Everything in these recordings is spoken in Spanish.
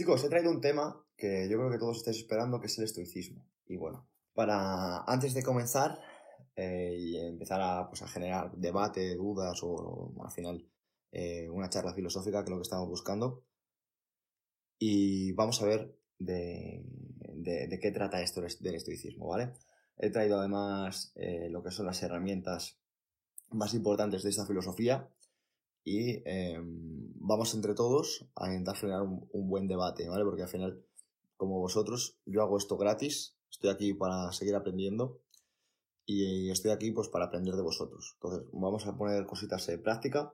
Chicos, he traído un tema que yo creo que todos estáis esperando, que es el estoicismo. Y bueno, para antes de comenzar eh, y empezar a, pues, a generar debate, dudas o, al final eh, una charla filosófica, que es lo que estamos buscando, y vamos a ver de, de, qué trata esto del estoicismo, ¿vale? He traído además eh, lo que son las herramientas más importantes de esta filosofía y em, vamos entre todos a intentar generar un, buen debate, ¿vale? Porque al final, como vosotros, yo hago esto gratis, estoy aquí para seguir aprendiendo y estoy aquí pues para aprender de vosotros. Entonces, vamos a poner cositas en práctica.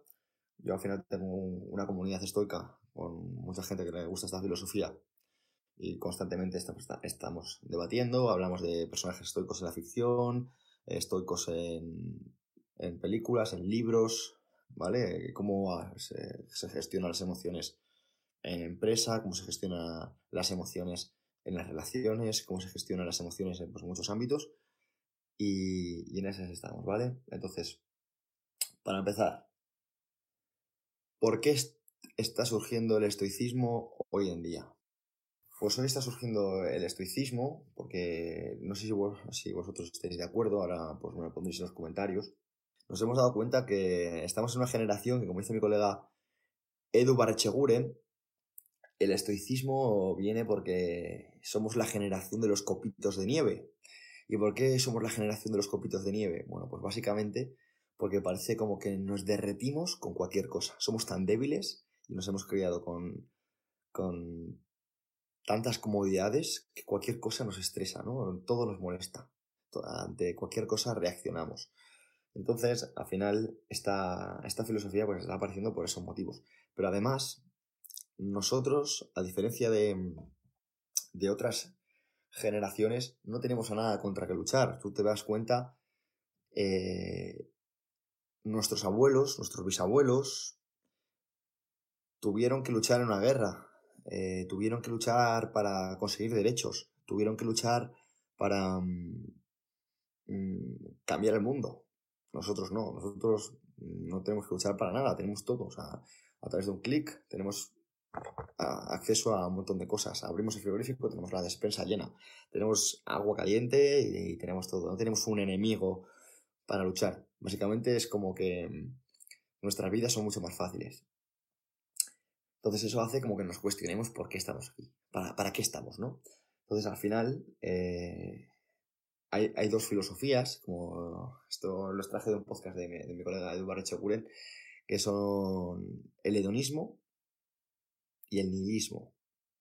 Yo al final tengo una comunidad estoica con mucha gente que le gusta esta filosofía y constantemente estamos debatiendo, hablamos de personajes estoicos en la ficción, estoicos en, en películas, en libros, ¿vale? Cómo se, gestionan las emociones en empresa, cómo se gestionan las emociones en las relaciones, cómo se gestionan las emociones en pues, muchos ámbitos. Y, en esas estamos, ¿vale? Entonces, para empezar, ¿por qué está surgiendo el estoicismo hoy en día? Pues hoy está surgiendo el estoicismo, porque no sé si, si vosotros estáis de acuerdo, ahora pues me lo pondréis en los comentarios, nos hemos dado cuenta que estamos en una generación que, como dice mi colega Edu Barcheguren, el estoicismo viene porque somos la generación de los copitos de nieve. ¿Y por qué somos la generación de los copitos de nieve? Bueno, pues básicamente porque parece como que nos derretimos con cualquier cosa. Somos tan débiles y nos hemos criado con, con tantas comodidades que cualquier cosa nos estresa, ¿no? Todo nos molesta. Ante cualquier cosa reaccionamos. Entonces, al final, esta, esta filosofía pues, está apareciendo por esos motivos. Pero además, nosotros, a diferencia de, de otras generaciones, no tenemos nada contra que luchar. Tú te das cuenta, eh, nuestros abuelos, nuestros bisabuelos, tuvieron que luchar en una guerra, eh, tuvieron que luchar para conseguir derechos, tuvieron que luchar para mm, mm, cambiar el mundo. Nosotros no, nosotros no tenemos que luchar para nada, tenemos todo. O sea, a través de un clic tenemos acceso a un montón de cosas. Abrimos el frigorífico, tenemos la despensa llena, tenemos agua caliente y, tenemos todo. No tenemos un enemigo para luchar. Básicamente es como que mm, nuestras vidas son mucho más fáciles. Entonces eso hace como que nos cuestionemos por qué estamos aquí, para, para qué estamos, ¿no? Entonces al final eh, hay, dos filosofías, como esto lo traje de un podcast de mi, colega Eduardo Checuren, que son el hedonismo y el nihilismo.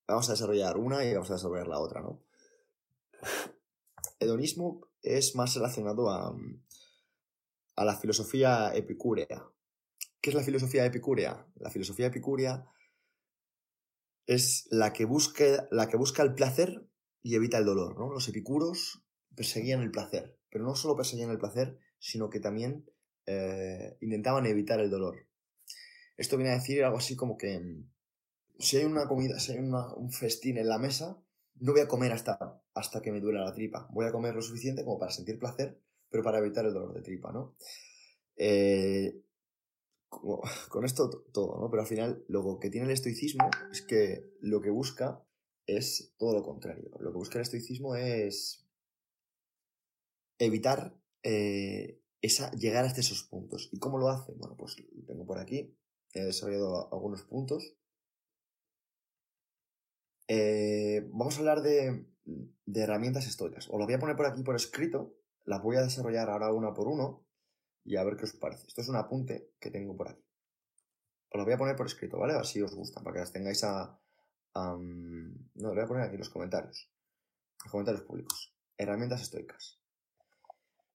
Vamos a desarrollar una y vamos a desarrollar la otra, ¿no? Hedonismo es más relacionado a, a la filosofía epicúrea. ¿Qué es la filosofía epicúrea? La filosofía epicúrea es la que, busca, la que busca el placer y evita el dolor, ¿no? Los epicuros perseguían el placer, pero no solo perseguían el placer, sino que también eh, intentaban evitar el dolor. Esto viene a decir algo así como que mm, si hay una comida, si hay un festín en la mesa, no voy a comer hasta, hasta que me duela la tripa. Voy a comer lo suficiente como para sentir placer, pero para evitar el dolor de tripa, ¿no? Eh, con esto todo, ¿no? Pero al final lo que tiene el estoicismo es que lo que busca es todo lo contrario. Lo que busca el estoicismo es evitar eh, esa, llegar hasta esos puntos. ¿Y cómo lo hace? Bueno, pues tengo por aquí. He desarrollado algunos puntos. Eh, vamos a hablar de, herramientas estoicas. Os lo voy a poner por aquí por escrito. Las voy a desarrollar ahora una por uno y a ver qué os parece. Esto es un apunte que tengo por aquí. Os lo voy a poner por escrito, ¿vale? Así os gusta, para que las tengáis a... no, lo voy a poner aquí en los comentarios. Los comentarios públicos. Herramientas estoicas.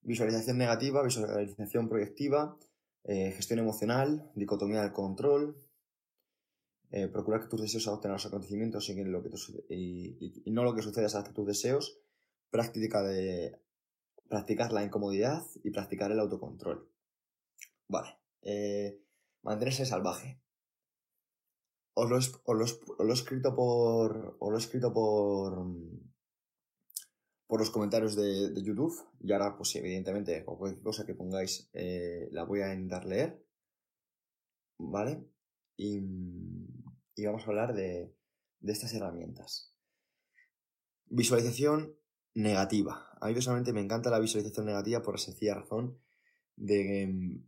Visualización negativa, visualización proyectiva, eh, gestión emocional, dicotomía del control, eh, procurar que tus deseos adopten los acontecimientos y, lo que y, no lo que sucede a tus deseos, práctica de practicar la incomodidad y practicar el autocontrol. Vale. Eh, mantenerse salvaje. Os lo, os lo he escrito por. Os lo he escrito por por los comentarios de, YouTube. Y ahora, pues evidentemente, cualquier cosa que pongáis eh, la voy a intentar leer. ¿Vale? Y, vamos a hablar de, estas herramientas. Visualización negativa. A mí personalmente me encanta la visualización negativa por la sencilla razón de,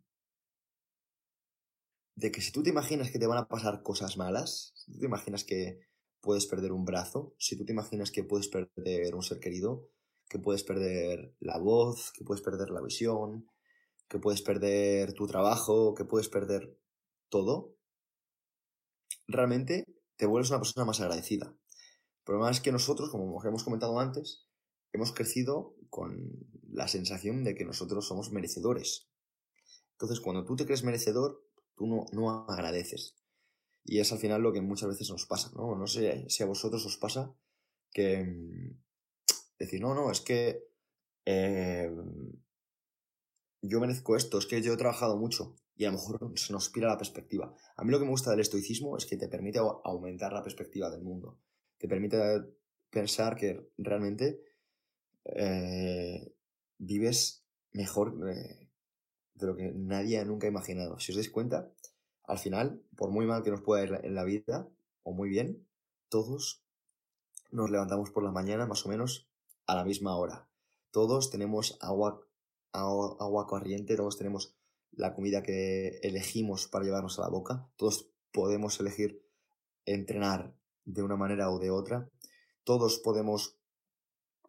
de que si tú te imaginas que te van a pasar cosas malas, si tú te imaginas que puedes perder un brazo, si tú te imaginas que puedes perder un ser querido, que puedes perder la voz, que puedes perder la visión, que puedes perder tu trabajo, que puedes perder todo, realmente te vuelves una persona más agradecida. El problema es que nosotros, como hemos comentado antes, hemos crecido con la sensación de que nosotros somos merecedores. Entonces, cuando tú te crees merecedor, tú no, no agradeces. Y es al final lo que muchas veces nos pasa, ¿no? No sé si a vosotros os pasa que mm, decir, no, no, es que eh, yo merezco esto, es que yo he trabajado mucho y a lo mejor se nos pira la perspectiva. A mí lo que me gusta del estoicismo es que te permite aumentar la perspectiva del mundo, te permite pensar que realmente eh, vives mejor eh, de lo que nadie nunca ha imaginado. Si os dais cuenta, al final, por muy mal que nos pueda ir en la vida, o muy bien, todos nos levantamos por la mañana más o menos a la misma hora. Todos tenemos agua, agua, agua corriente, todos tenemos la comida que elegimos para llevarnos a la boca, todos podemos elegir entrenar de una manera o de otra, todos podemos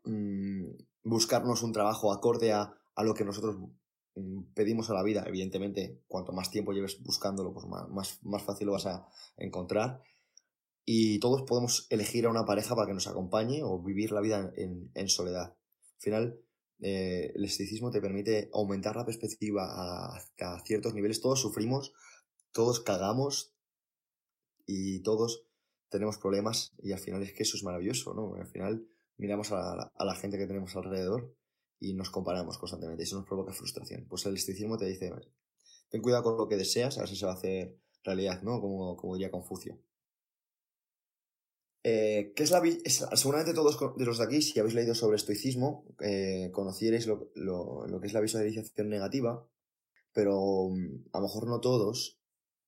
mm, buscarnos un trabajo acorde a, a lo que nosotros Mm, pedimos a la vida, evidentemente, cuanto más tiempo lleves buscándolo, pues más, más, fácil lo vas a encontrar. Y todos podemos elegir a una pareja para que nos acompañe o vivir la vida en, en soledad. Al final, eh, el esteticismo te permite aumentar la perspectiva a, ciertos niveles. Todos sufrimos, todos cagamos y todos tenemos problemas y al final es que eso es maravilloso, ¿no? Al final miramos a la gente que tenemos alrededor y nos comparamos constantemente. Y eso nos provoca frustración. Pues el estoicismo te dice, ten cuidado con lo que deseas, a ver si se va a hacer realidad, ¿no? Como, como diría Confucio. Eh, ¿qué es la, seguramente todos de los de aquí, si habéis leído sobre estoicismo, eh, conocierais lo, lo, que es la visualización negativa, pero mm, a lo mejor no todos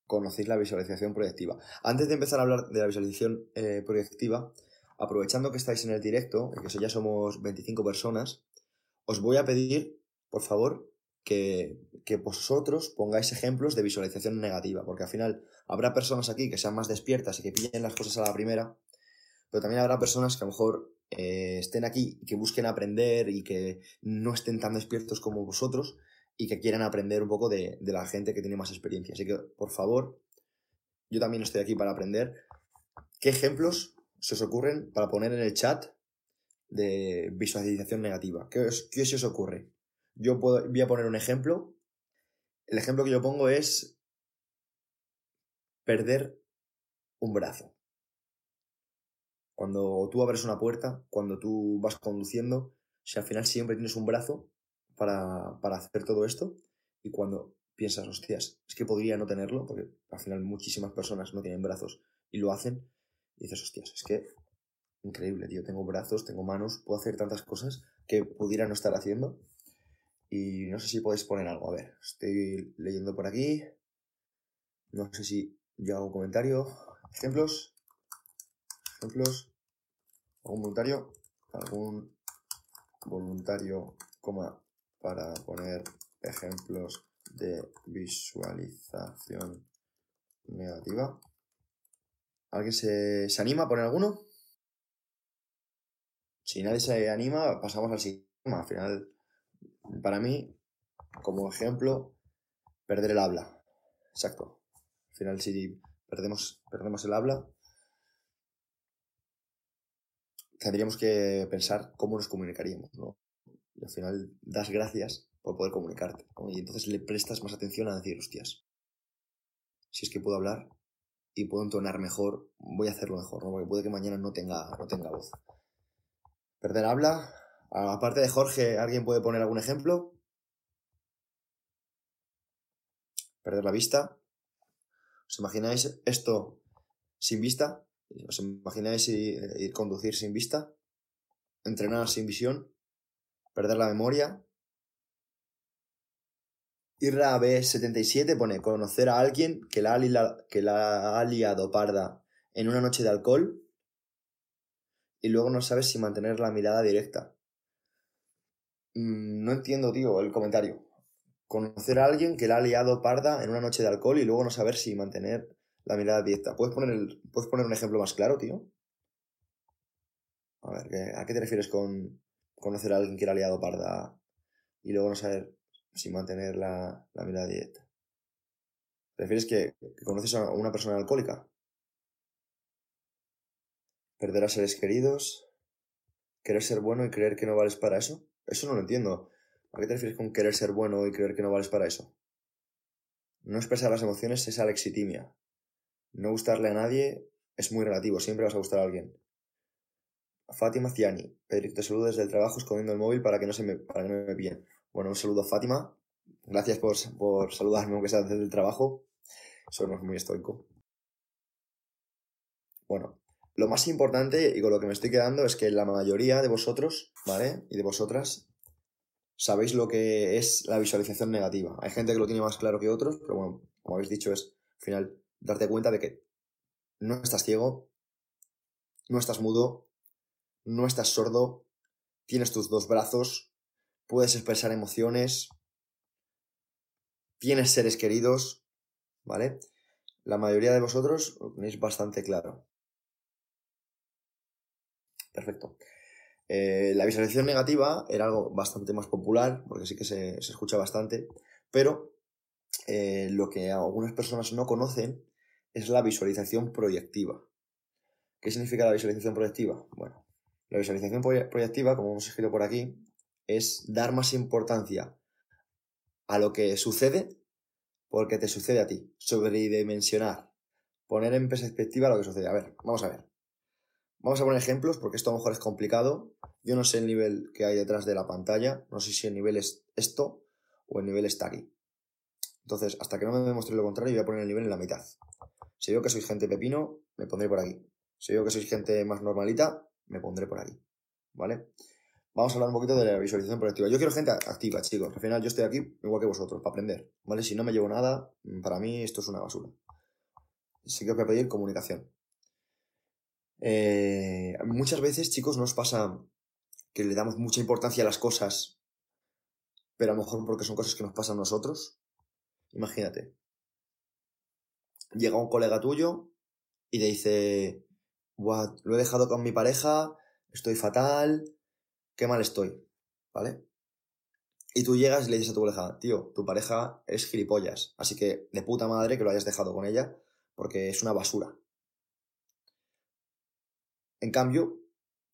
conocéis la visualización proyectiva. Antes de empezar a hablar de la visualización eh, proyectiva, aprovechando que estáis en el directo, que ya somos 25 personas, os voy a pedir, por favor, que, vosotros pongáis ejemplos de visualización negativa, porque al final habrá personas aquí que sean más despiertas y que pillen las cosas a la primera, pero también habrá personas que a lo mejor eh, estén aquí y que busquen aprender y que no estén tan despiertos como vosotros y que quieran aprender un poco de, la gente que tiene más experiencia. Así que, por favor, yo también estoy aquí para aprender. ¿Qué ejemplos se os ocurren para poner en el chat de visualización negativa. ¿Qué, ¿Qué, se os ocurre? Yo puedo, voy a poner un ejemplo. El ejemplo que yo pongo es perder un brazo. Cuando tú abres una puerta, cuando tú vas conduciendo, si al final siempre tienes un brazo para, para hacer todo esto, y cuando piensas, hostias, es que podría no tenerlo, porque al final muchísimas personas no tienen brazos y lo hacen, y dices, hostias, es que increíble, tío. Tengo brazos, tengo manos, puedo hacer tantas cosas que pudiera no estar haciendo. Y no sé si podéis poner algo. A ver, estoy leyendo por aquí. No sé si yo hago un comentario. Ejemplos. Ejemplos. ¿Algún voluntario? ¿Algún voluntario, coma, para poner ejemplos de visualización negativa? ¿Alguien se, se anima a poner alguno? si nadie se anima, pasamos al siguiente. Al final, para mí, como ejemplo, perder el habla. Exacto. Al final, si perdemos, perdemos el habla, tendríamos que pensar cómo nos comunicaríamos, ¿no? Y al final das gracias por poder comunicarte. Y entonces le prestas más atención a decir, hostias, si es que puedo hablar y puedo entonar mejor, voy a hacerlo mejor, ¿no? Porque puede que mañana no tenga, no tenga voz. Perder habla. Aparte de Jorge, ¿alguien puede poner algún ejemplo? Perder la vista. ¿Os imagináis esto sin vista? ¿Os imagináis ir, conducir sin vista? Entrenar sin visión. Perder la memoria. Irra B77 pone conocer a alguien que la, que la ha liado parda en una noche de alcohol y luego no sabes si mantener la mirada directa. Mm, no entiendo, tío, el comentario. Conocer a alguien que la ha liado parda en una noche de alcohol y luego no saber si mantener la mirada directa. ¿Puedes poner, el, ¿puedes poner un ejemplo más claro, tío? A ver, ¿a qué te refieres con conocer a alguien que la ha liado parda y luego no saber si mantener la, mirada directa? ¿Te refieres que, que conoces a una persona alcohólica? Perder a seres queridos, querer ser bueno y creer que no vales para eso. Eso no lo entiendo. ¿A qué te refieres con querer ser bueno y creer que no vales para eso? No expresar las emociones es alexitimia. No gustarle a nadie es muy relativo, siempre vas a gustar a alguien. Fátima Ciani, Pedrito, te saludo desde el trabajo escondiendo el móvil para que no, se me, para que. Bueno, un saludo a Fátima. Gracias por, por saludarme aunque sea desde el trabajo. Eso no es muy estoico. Bueno, lo más importante y con lo que me estoy quedando es que la mayoría de vosotros, ¿vale? Y de vosotras, sabéis lo que es la visualización negativa. Hay gente que lo tiene más claro que otros, pero bueno, como habéis dicho, es al final darte cuenta de que no estás ciego, no estás mudo, no estás sordo, tienes tus dos brazos, puedes expresar emociones, tienes seres queridos, ¿vale? La mayoría de vosotros lo tenéis bastante claro. Perfecto. Eh, la visualización negativa era algo bastante más popular, porque sí que se, escucha bastante, pero eh, lo que algunas personas no conocen es la visualización proyectiva. ¿Qué significa la visualización proyectiva? Bueno, la visualización proyectiva, como hemos escrito por aquí, es dar más importancia a lo que sucede porque te sucede a ti, sobredimensionar, poner en perspectiva lo que sucede. A ver, vamos a ver. Vamos a poner ejemplos porque esto a lo mejor es complicado. Yo no sé el nivel que hay detrás de la pantalla, no sé si el nivel es esto o el nivel está aquí. Entonces, hasta que no me demuestre lo contrario, voy a poner el nivel en la mitad. Si veo que sois gente pepino, me pondré por aquí. Si veo que sois gente más normalita, me pondré por aquí. ¿Vale? Vamos a hablar un poquito de la visualización proactiva. Yo quiero gente activa, chicos. Al final yo estoy aquí igual que vosotros, para aprender. ¿Vale? Si no me llevo nada, para mí esto es una basura. Así que os voy a pedir comunicación. Eh, muchas veces, chicos, nos pasa que le damos mucha importancia a las cosas, pero a lo mejor porque son cosas que nos pasan a nosotros. Imagínate. Llega un colega tuyo y te dice, lo he dejado con mi pareja, estoy fatal, qué mal estoy, ¿vale? Y tú llegas y le dices a tu pareja, tío, tu pareja es gilipollas, así que de puta madre que lo hayas dejado con ella, porque es una basura. En cambio,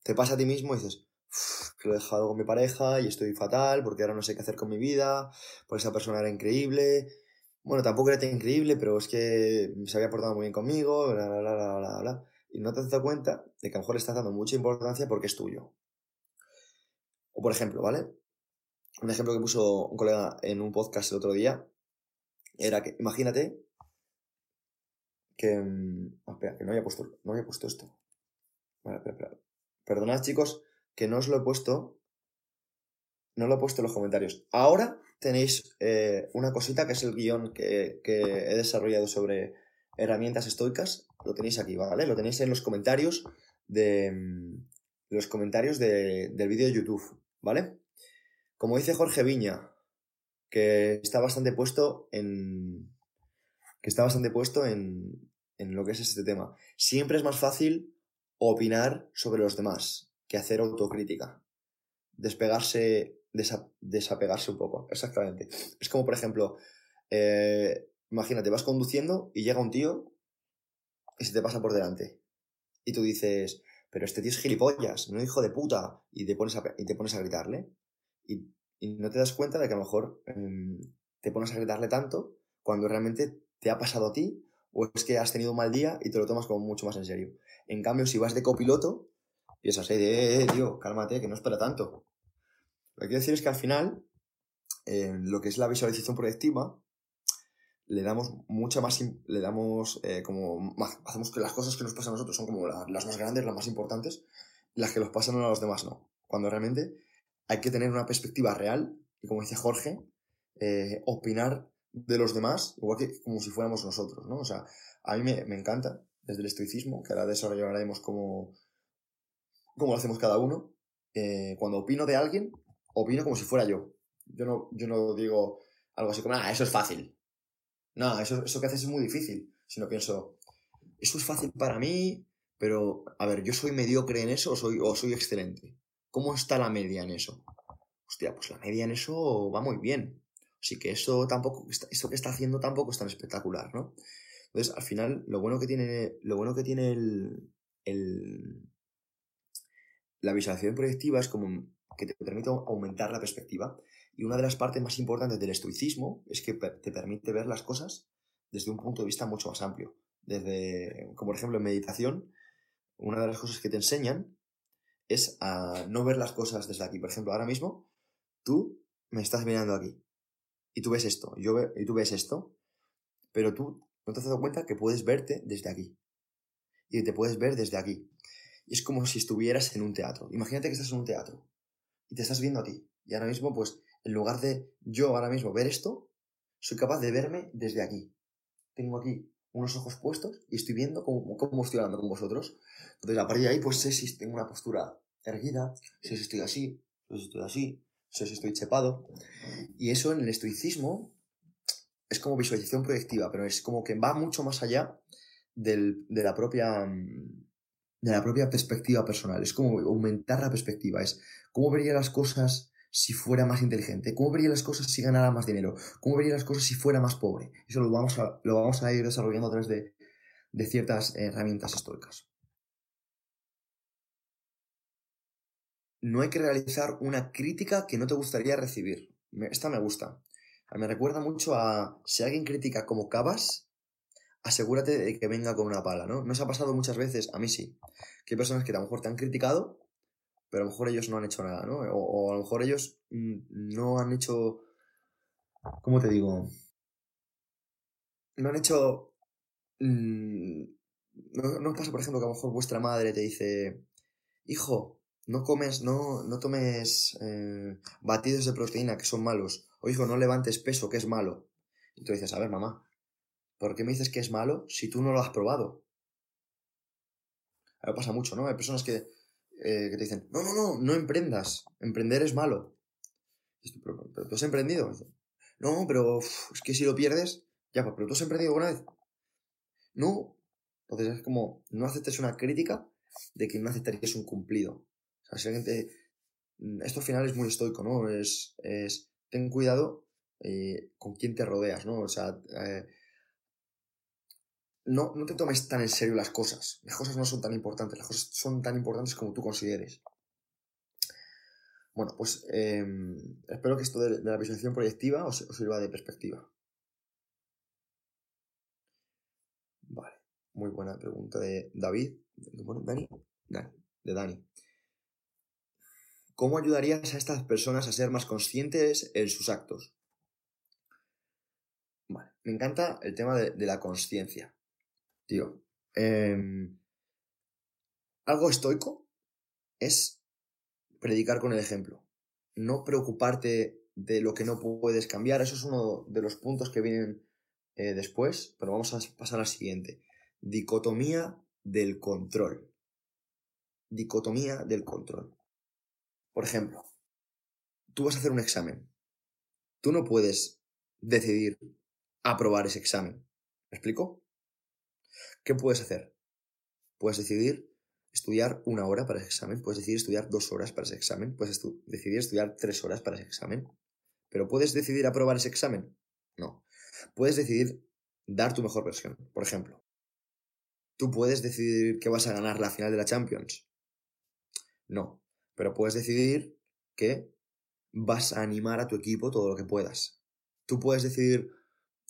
te pasa a ti mismo y dices, que lo he dejado con mi pareja y estoy fatal porque ahora no sé qué hacer con mi vida, porque esa persona era increíble. Bueno, tampoco era tan increíble, pero es que se había portado muy bien conmigo, bla, bla, bla, bla, bla, bla. Y no te has dado cuenta de que a lo mejor le estás dando mucha importancia porque es tuyo. O por ejemplo, ¿vale? Un ejemplo que puso un colega en un podcast el otro día era que, imagínate que... Mm, espera, que no había puesto, no había puesto esto. Perdonad, chicos, que no os lo he puesto. No lo he puesto en los comentarios. Ahora tenéis eh, una cosita que es el guion que, he desarrollado sobre herramientas estoicas. Lo tenéis aquí, ¿vale? Lo tenéis en los comentarios de. Mm, los comentarios del vídeo de YouTube, ¿vale? Como dice Jorge Viña, que está bastante puesto en. que está bastante puesto en, en lo que es este tema. Siempre es más fácil opinar sobre los demás que hacer autocrítica. Despegarse, desapegarse un poco, exactamente. Es como, por ejemplo, eh, imagínate, vas conduciendo y llega un tío y se te pasa por delante. Y tú dices, pero este tío es gilipollas, no hijo de puta. Y te pones a, y te pones a gritarle. Y, no te das cuenta de que a lo mejor em, te pones a gritarle tanto cuando realmente te ha pasado a ti o es que has tenido un mal día y te lo tomas como mucho más en serio. En cambio, si vas de copiloto, piensas, eh, eh, eh, tío, cálmate, que no es para tanto. Lo que quiero decir es que al final, lo que es la visualización proyectiva, le damos mucha más, le damos eh, como, hacemos que las cosas que nos pasan a nosotros son como las más grandes, las más importantes, las que nos pasan a los demás no. Cuando realmente hay que tener una perspectiva real y como dice Jorge, opinar de los demás, igual que como si fuéramos nosotros, ¿no? O sea, a mí me, me encanta desde el estoicismo, que ahora desarrollaremos como, como lo hacemos cada uno, eh, cuando opino de alguien, opino como si fuera yo. Yo no, yo no digo algo así como, ah, eso es fácil. No, eso, eso que haces es muy difícil. Sino pienso, eso es fácil para mí, pero, a ver, ¿yo soy mediocre en eso o soy, o soy excelente? ¿Cómo está la media en eso? Hostia, pues la media en eso va muy bien. Así que eso tampoco, esto que está haciendo tampoco es tan espectacular, ¿no? Entonces, al final, lo bueno que tiene, lo bueno que tiene el, el, la visualización proyectiva es como que te permite aumentar la perspectiva. Y una de las partes más importantes del estoicismo es que te permite ver las cosas desde un punto de vista mucho más amplio. Desde, como por ejemplo en meditación, una de las cosas que te enseñan es a no ver las cosas desde aquí. Por ejemplo, ahora mismo tú me estás mirando aquí y tú ves esto, yo y tú ves esto, pero tú no te has dado cuenta que puedes verte desde aquí y te puedes ver desde aquí. Y es como si estuvieras en un teatro. Imagínate que estás en un teatro y te estás viendo a ti. Y ahora mismo, pues, en lugar de yo ahora mismo ver esto, soy capaz de verme desde aquí. Tengo aquí unos ojos puestos y estoy viendo cómo, cómo estoy hablando con vosotros. Entonces, a partir de ahí, pues sé si tengo una postura erguida, sé si estoy así, sé si estoy así, sé si estoy chepado. Y eso en el estoicismo es como visualización proyectiva, pero es como que va mucho más allá del, de la propia de la propia perspectiva personal. Es como aumentar la perspectiva. Es cómo vería las cosas si fuera más inteligente, cómo vería las cosas si ganara más dinero, cómo vería las cosas si fuera más pobre. Eso lo vamos a, lo vamos a ir desarrollando a través de, de ciertas herramientas estoicas. No hay que realizar una crítica que no te gustaría recibir. Esta me gusta. Me recuerda mucho a si alguien critica como Cabas, asegúrate de que venga con una pala, ¿no? Nos ha pasado muchas veces, a mí sí, que hay personas que a lo mejor te han criticado, pero a lo mejor ellos no han hecho nada, ¿no? O, a lo mejor ellos mm, no han hecho, ¿cómo te digo? No han hecho... Mm, no, no pasa, por ejemplo, que a lo mejor vuestra madre te dice, hijo, no comes, no, no tomes eh, batidos de proteína que son malos, o hijo, no levantes peso que es malo. Y tú dices, a ver, mamá, ¿Por qué me dices que es malo si tú no lo has probado? A pasa mucho, ¿no? Hay personas que, eh, que te dicen, no, no, no, no emprendas, emprender es malo. Pero, tú has emprendido. No, pero es que si lo pierdes, ya, pero tú has emprendido alguna vez. No. Entonces es como, no aceptes una crítica de que no aceptarías un cumplido. O sea, si. Mm, esto al final es muy estoico, ¿no? Es, es ten cuidado eh, con quién te rodeas, ¿no? O sea, eh, no, no te tomes tan en serio las cosas. Las cosas no son tan importantes, las cosas son tan importantes como tú consideres. Bueno, pues em, espero que esto de, la visualización proyectiva os, sirva de perspectiva. Vale, muy buena pregunta de David. Bueno, Dani, Dani, de Dani. ¿Cómo ayudarías a estas personas a ser más conscientes en sus actos? Vale, me encanta el tema de la conciencia. Tío, em, algo estoico es predicar con el ejemplo. No preocuparte de lo que no puedes cambiar. Eso es uno de los puntos que vienen eh, después, pero vamos a pasar al siguiente. Dicotomía del control. Dicotomía del control. Por ejemplo, tú vas a hacer un examen. Tú no puedes decidir aprobar ese examen. ¿Me explico? ¿Qué puedes hacer? Puedes decidir estudiar una hora para ese examen, puedes decidir estudiar dos horas para ese examen, puedes decidir estudiar tres horas para ese examen. ¿Pero puedes decidir aprobar ese examen? No. Puedes decidir dar tu mejor versión. Por ejemplo, ¿tú puedes decidir que vas a ganar la final de la Champions? No. Pero puedes decidir que vas a animar a tu equipo todo lo que puedas. Tú puedes decidir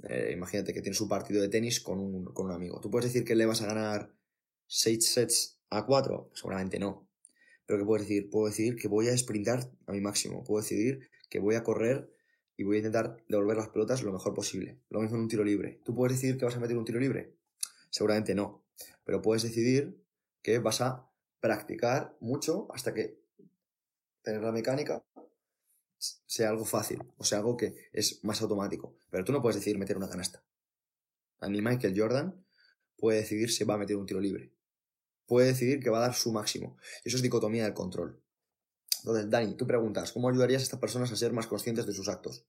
eh, imagínate que tienes un partido de tenis con un, con un amigo. ¿Tú puedes decir que le vas a ganar 6 sets a 4? Seguramente no. Pero ¿qué puedes decir? Puedo decir que voy a sprintar a mi máximo. Puedo decidir que voy a correr y voy a intentar devolver las pelotas lo mejor posible. Lo mismo en un tiro libre. ¿Tú puedes decidir que vas a meter un tiro libre? Seguramente no. Pero puedes decidir que vas a practicar mucho hasta que tener la mecánica sea algo fácil, o sea algo que es más automático. Pero tú no puedes decidir meter una canasta. Ni Michael Jordan puede decidir si va a meter un tiro libre. puede decidir que va a dar su máximo. Eso es dicotomía del control. Entonces, Dani, tú preguntas, ¿cómo ayudarías a estas personas a ser más conscientes de sus actos?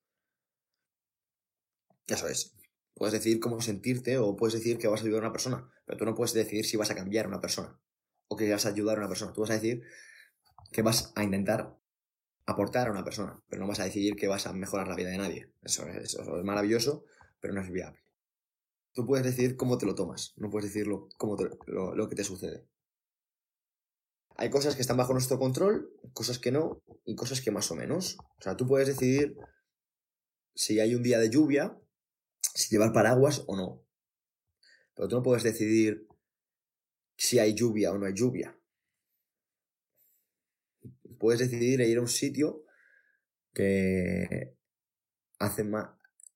Eso es. Puedes decidir cómo sentirte o puedes decir que vas a ayudar a una persona, pero tú no puedes decidir si vas a cambiar a una persona o que vas a ayudar a una persona. Tú vas a decir que vas a intentar aportar a una persona, pero no vas a decidir que vas a mejorar la vida de nadie. Eso es, maravilloso, pero no es viable. Tú puedes decidir cómo te lo tomas, no puedes decir lo, cómo lo, que te sucede. Hay cosas que están bajo nuestro control, cosas que no, y cosas que más o menos. O sea, tú puedes decidir si hay un día de lluvia, si llevar paraguas o no. Pero tú no puedes decidir si hay lluvia o no hay lluvia puedes decidir ir a un sitio que hace más,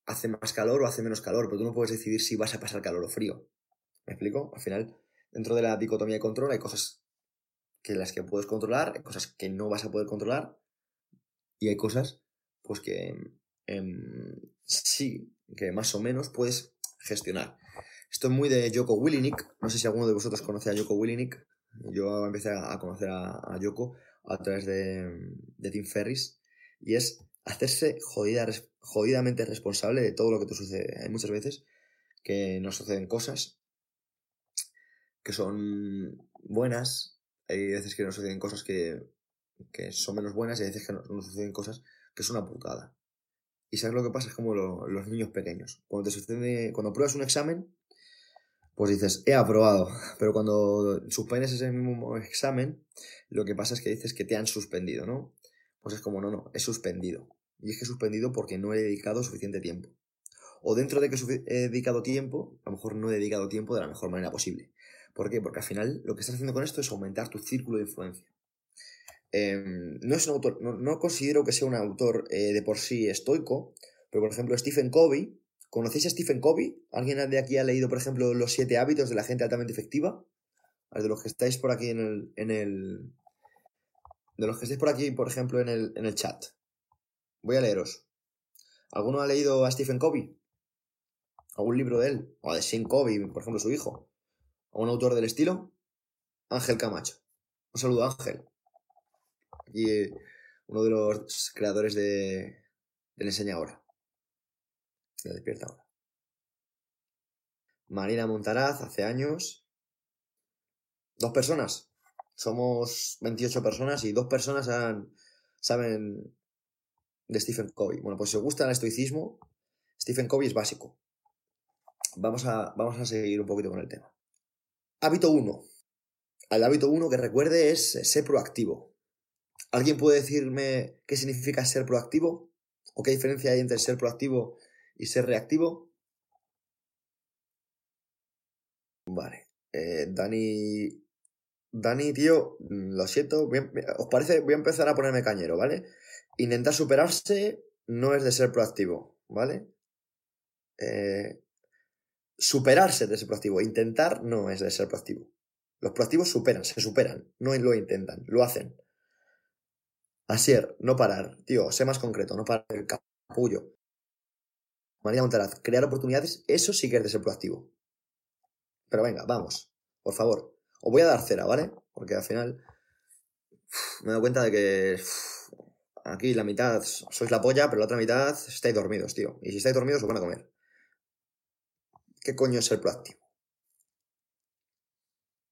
hace más calor o hace menos calor, pero tú no puedes decidir si vas a pasar calor o frío. ¿Me explico? Al final, dentro de la dicotomía de control hay cosas que las que puedes controlar, hay cosas que no vas a poder controlar y hay cosas pues que em, sí, que más o menos puedes gestionar. Esto es muy de Joko Willinick, no sé si alguno de vosotros conoce a Joko Willinick, yo empecé a conocer a, Joko a través de, de Tim Ferris y es hacerse jodida, jodidamente responsable de todo lo que te sucede. Hay muchas veces que nos suceden cosas que son buenas, hay veces que nos suceden cosas que, que son menos buenas y hay veces que nos, suceden cosas que son una putada. Y sabes lo que pasa es como los niños pequeños. Cuando te sucede, cuando pruebas un examen, pues dices, he aprobado. Pero cuando suspendes ese mismo examen, lo que pasa es que dices que te han suspendido, ¿no? Pues es como, no, no, he suspendido. Y es que he suspendido porque no he dedicado suficiente tiempo. O dentro de que he dedicado tiempo, a lo mejor no he dedicado tiempo de la mejor manera posible. ¿Por qué? Porque al final lo que estás haciendo con esto es aumentar tu círculo de influencia. Em, no es un autor, no, considero que sea un autor eh, de por sí estoico, pero por ejemplo Stephen Covey, ¿conocéis a Stephen Covey? ¿Alguien de aquí ha leído, por ejemplo, Los siete hábitos de la gente altamente efectiva? de los que estáis por aquí en el, en el. De los que estáis por aquí, por ejemplo, en el, en el chat. Voy a leeros. ¿Alguno ha leído a Stephen Covey? ¿Algún libro de él? O de Shane Covey, por ejemplo, su hijo. ¿Algún autor del estilo? Ángel Camacho. Un saludo, Ángel. Y eh, uno de los creadores de, del Enseña. De Despierta Ahora. Marina Montaraz, hace años. Dos personas. Somos 28 personas y dos personas saben de Stephen Covey. Bueno, pues si os gusta el estoicismo, Stephen Covey es básico. Vamos a, vamos a seguir un poquito con el tema. Hábito 1. El hábito 1 que recuerde es ser proactivo. ¿Alguien puede decirme qué significa ser proactivo? ¿O qué diferencia hay entre ser proactivo y ser reactivo? Vale. Eh, Dani Dani, tío, lo siento, os parece, voy a empezar a ponerme cañero, ¿vale? Intentar superarse no es de ser proactivo, ¿vale? Eh, superarse de ser proactivo, intentar no es de ser proactivo. Los proactivos superan, se superan, no lo intentan, lo hacen. Asier, no parar, tío, sé más concreto, no parar el capullo. María Montaraz, crear oportunidades, eso sí que es de ser proactivo. Pero venga, vamos, por favor, os voy a dar cera, ¿vale? Porque al final me dado cuenta de que aquí la mitad sois la polla, pero la otra mitad estáis dormidos, tío. Y si estáis dormidos os van a comer. ¿Qué coño es ser proactivo?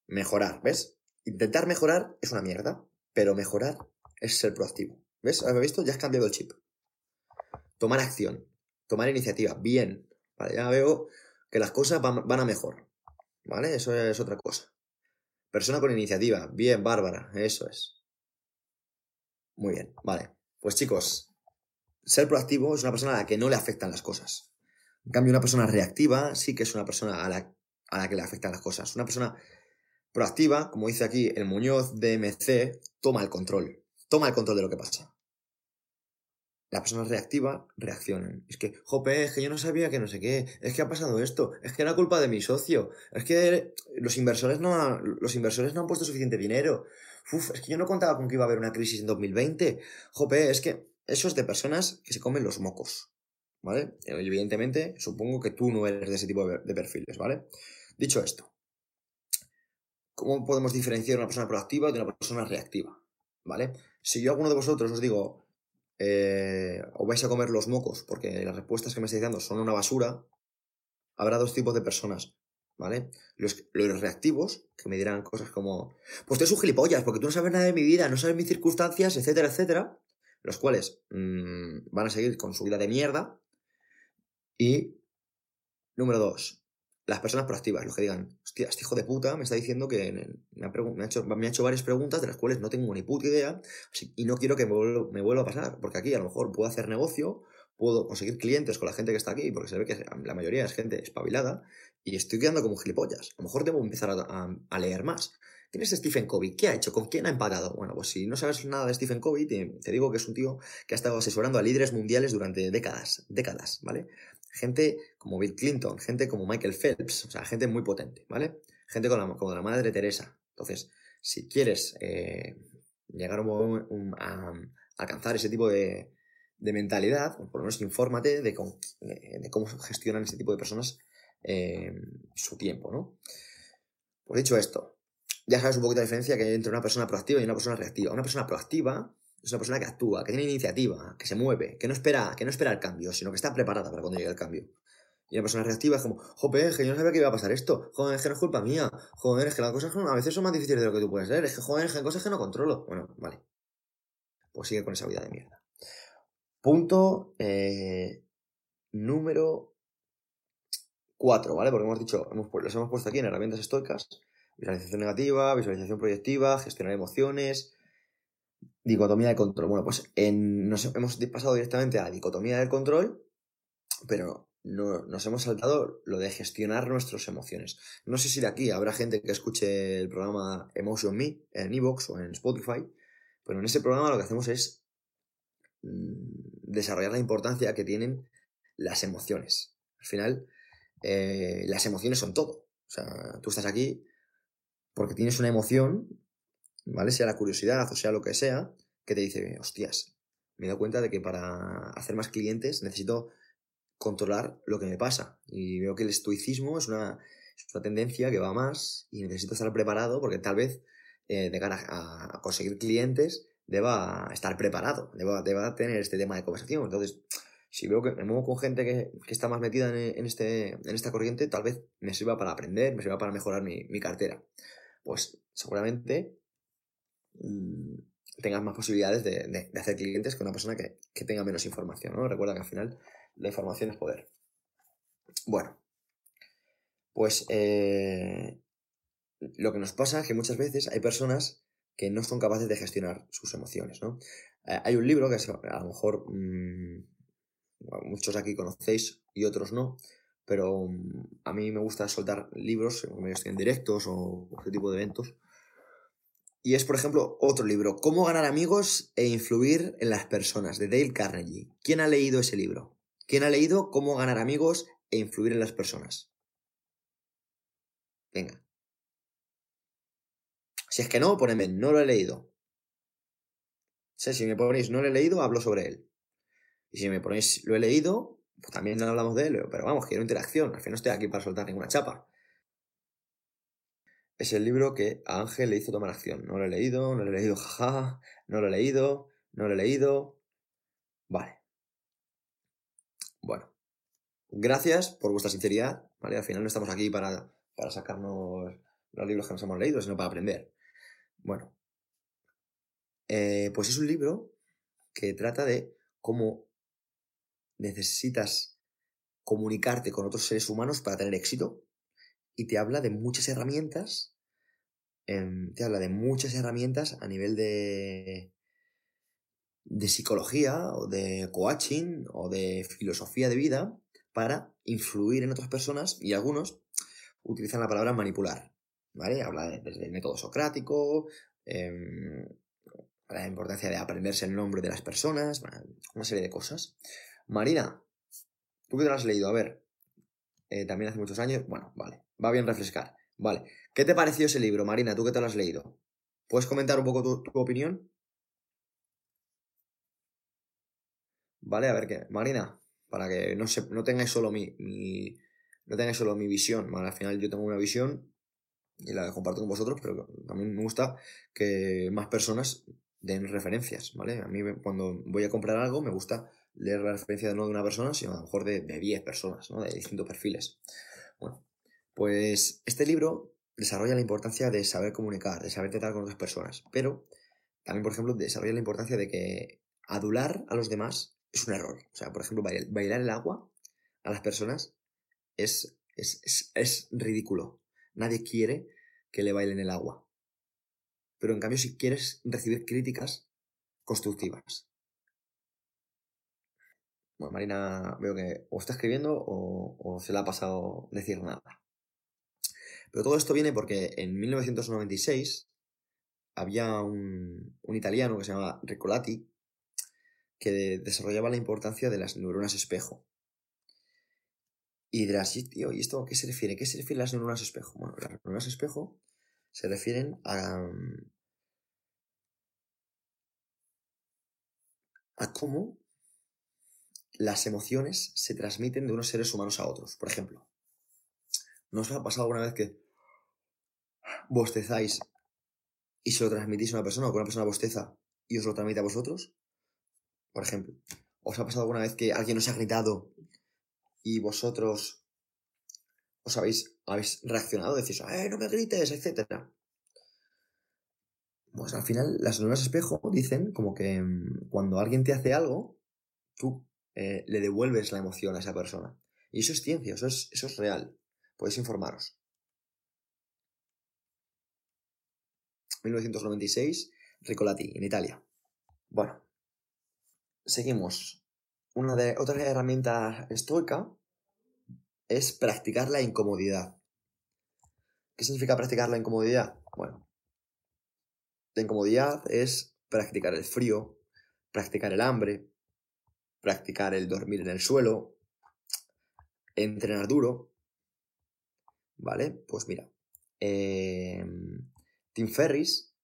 Mejorar, ¿ves? Intentar mejorar es una mierda, pero mejorar es ser proactivo. ¿Ves? ¿Has visto? Ya has cambiado el chip. Tomar acción, tomar iniciativa, bien. Vale, ya veo que las cosas van, a mejor. ¿Vale? Eso es otra cosa. Persona con iniciativa. Bien, Bárbara. Eso es. Muy bien, vale. Pues chicos, ser proactivo es una persona a la que no le afectan las cosas. En cambio, una persona reactiva sí que es una persona a la, a la que le afectan las cosas. Una persona proactiva, como dice aquí el Muñoz DMC, toma el control. Toma el control de lo que pasa la persona reactiva reaccionan. Es que, jope, es que yo no sabía que no sé qué, es que ha pasado esto, es que era culpa de mi socio, es que los inversores no, los inversores no han puesto suficiente dinero, Uf, es que yo no contaba con que iba a haber una crisis en 2020, jope, es que eso es de personas que se comen los mocos, ¿vale? Evidentemente, supongo que tú no eres de ese tipo de perfiles, ¿vale? Dicho esto, ¿cómo podemos diferenciar una persona proactiva de una persona reactiva? ¿Vale? Si yo a alguno de vosotros os digo, eh, os vais a comer los mocos porque las respuestas que me estáis dando son una basura, habrá dos tipos de personas. ¿Vale? Los, los, reactivos, que me dirán cosas como, pues tú eres un gilipollas, porque tú no sabes nada de mi vida, no sabes mis circunstancias, etcétera, etcétera, los cuales mmm, van a seguir con su vida de mierda. Y, número dos, las personas proactivas, los que digan, hostia, este hijo de puta me está diciendo que me ha, me ha, hecho, me ha hecho, varias preguntas de las cuales no tengo ni puta idea y no quiero que me, vuelva, a pasar, porque aquí a lo mejor puedo hacer negocio, puedo conseguir clientes con la gente que está aquí, porque se ve que la mayoría es gente espabilada, y estoy quedando como gilipollas. A lo mejor debo empezar a, a, leer más. ¿Quién es Stephen Covey? ¿Qué ha hecho? ¿Con quién ha empatado? Bueno, pues si no sabes nada de Stephen Covey, te, te digo que es un tío que ha estado asesorando a líderes mundiales durante décadas, décadas, ¿vale? Gente como Bill Clinton, gente como Michael Phelps, o sea, gente muy potente, ¿vale? Gente como la, Madre Teresa. Entonces, si quieres eh, llegar a, alcanzar ese tipo de, mentalidad, por lo menos infórmate de cómo, gestionan ese tipo de personas eh, su tiempo, ¿no? Por dicho esto, ya sabes un poquito la diferencia que hay entre una persona proactiva y una persona reactiva. Una persona proactiva es una persona que actúa, que tiene iniciativa, que se mueve, que no espera, que no espera el cambio, sino que está preparada para cuando llegue el cambio. Y una persona reactiva es como, joder, es que yo no sabía que iba a pasar esto. Joder, es que no es culpa mía. Joder, es que las cosas a veces son más difíciles de lo que tú puedes ser. Es que, joder, es que hay cosas que no controlo. Bueno, vale. Pues sigue con esa vida de mierda. Punto eh, número 4, ¿vale? Porque hemos dicho, hemos, los hemos puesto aquí en herramientas estoicas. Visualización negativa, visualización proyectiva, gestionar emociones, Dicotomía de control. Bueno, pues nos hemos pasado directamente a dicotomía del control, pero no, nos hemos saltado lo de gestionar nuestras emociones. No sé si de aquí habrá gente que escuche el programa Emotion Me en Evox o en Spotify, pero en ese programa lo que hacemos es mm, desarrollar la importancia que tienen las emociones. Al final, eh, las emociones son todo. O sea, tú estás aquí porque tienes una emoción ¿vale? Sea la curiosidad o sea lo que sea, que te dice, hostias, me he dado cuenta de que para hacer más clientes necesito controlar lo que me pasa. Y veo que el estoicismo es una, tendencia que va más y necesito estar preparado porque tal vez eh, de cara a, conseguir clientes deba estar preparado, deba, deba, tener este tema de conversación. Entonces, si veo que me muevo con gente que, está más metida en, este, en esta corriente, tal vez me sirva para aprender, me sirva para mejorar mi, mi cartera. Pues seguramente Mm, tengas más posibilidades de, hacer clientes que una persona que, tenga menos información, ¿no? Recuerda que al final la información es poder. Bueno, pues eh, lo que nos pasa es que muchas veces hay personas que no son capaces de gestionar sus emociones, ¿no? Eh, hay un libro que a lo mejor mm, muchos aquí conocéis y otros no, pero mm, a mí me gusta soltar libros, en directos o este tipo de eventos, y es, por ejemplo, otro libro, Cómo ganar amigos e influir en las personas, de Dale Carnegie. ¿Quién ha leído ese libro? ¿Quién ha leído Cómo ganar amigos e influir en las personas? Venga. Si es que no, ponedme, no lo he leído. si me ponéis no lo he leído, hablo sobre él. Y si me ponéis lo he leído, pues también hablamos de él. Pero vamos, quiero interacción. Al final no estoy aquí para soltar ninguna chapa es el libro que a Ángel le hizo tomar acción. No lo he leído, no lo he leído, jaja, no lo he leído, no lo he leído. Vale. Bueno. Gracias por vuestra sinceridad, ¿vale? Al final no estamos aquí para, para sacarnos los libros que nos hemos leído, sino para aprender. Bueno. Eh, pues es un libro que trata de cómo necesitas comunicarte con otros seres humanos para tener éxito y te habla de muchas herramientas, em, te habla de muchas herramientas a nivel de, de psicología o de coaching o de filosofía de vida para influir en otras personas y algunos utilizan la palabra manipular, ¿vale? Habla desde el método socrático, eh, la importancia de aprenderse el nombre de las personas, una serie de cosas. Marina, ¿tú qué te lo has leído? A ver, eh, también hace muchos años. Bueno, vale. Va bien refrescar. Vale. ¿Qué te pareció ese libro, Marina? ¿Tú qué te lo has leído? ¿Puedes comentar un poco tu, opinión? Vale, a ver qué. Marina, para que no, se, no tengáis solo mi, no tengáis solo mi visión. Al final yo tengo una visión y la comparto con vosotros, pero también me gusta que más personas den referencias, ¿vale? A mí cuando voy a comprar algo me gusta leer la referencia no de una persona, sino a lo mejor de, de 10 personas, ¿no? De distintos perfiles. Bueno, pues este libro desarrolla la importancia de saber comunicar, de saber tratar con otras personas, pero también, por ejemplo, desarrolla la importancia de que adular a los demás es un error. O sea, por ejemplo, bailar el agua a las personas es, es, es, ridículo. Nadie quiere que le bailen el agua. Pero en cambio, si quieres recibir críticas constructivas. Bueno, Marina veo que o está escribiendo o, o se le ha pasado decir nada. Pero todo esto viene porque en 1996 había un, un italiano que se llamaba Ricolati que desarrollaba la importancia de las neuronas espejo. Y dirás, tío, ¿y esto a qué se refiere? ¿Qué se refiere a las neuronas espejo? Bueno, las neuronas espejo se refieren a, a cómo las emociones se transmiten de unos seres humanos a otros. Por ejemplo, ¿no os ha pasado alguna vez que bostezáis y se lo transmitís a una persona o que una persona bosteza y os lo transmite a vosotros? Por ejemplo, ¿os ha pasado alguna vez que alguien os ha gritado y vosotros os habéis, habéis reaccionado? Decís, ¡eh, no me grites! etcétera. Pues al final, las neuronas espejo dicen como que mm, cuando alguien te hace algo, tú eh, le devuelves la emoción a esa persona. Y eso es ciencia, eso es, eso es real. Podéis informaros. 1996, Ricolati, en Italia. Bueno, seguimos. Una de otras herramientas estoica es practicar la incomodidad. ¿Qué significa practicar la incomodidad? Bueno, la incomodidad es practicar el frío, practicar el hambre, practicar el dormir en el suelo, entrenar duro. ¿Vale? Pues mira, em, Tim Ferris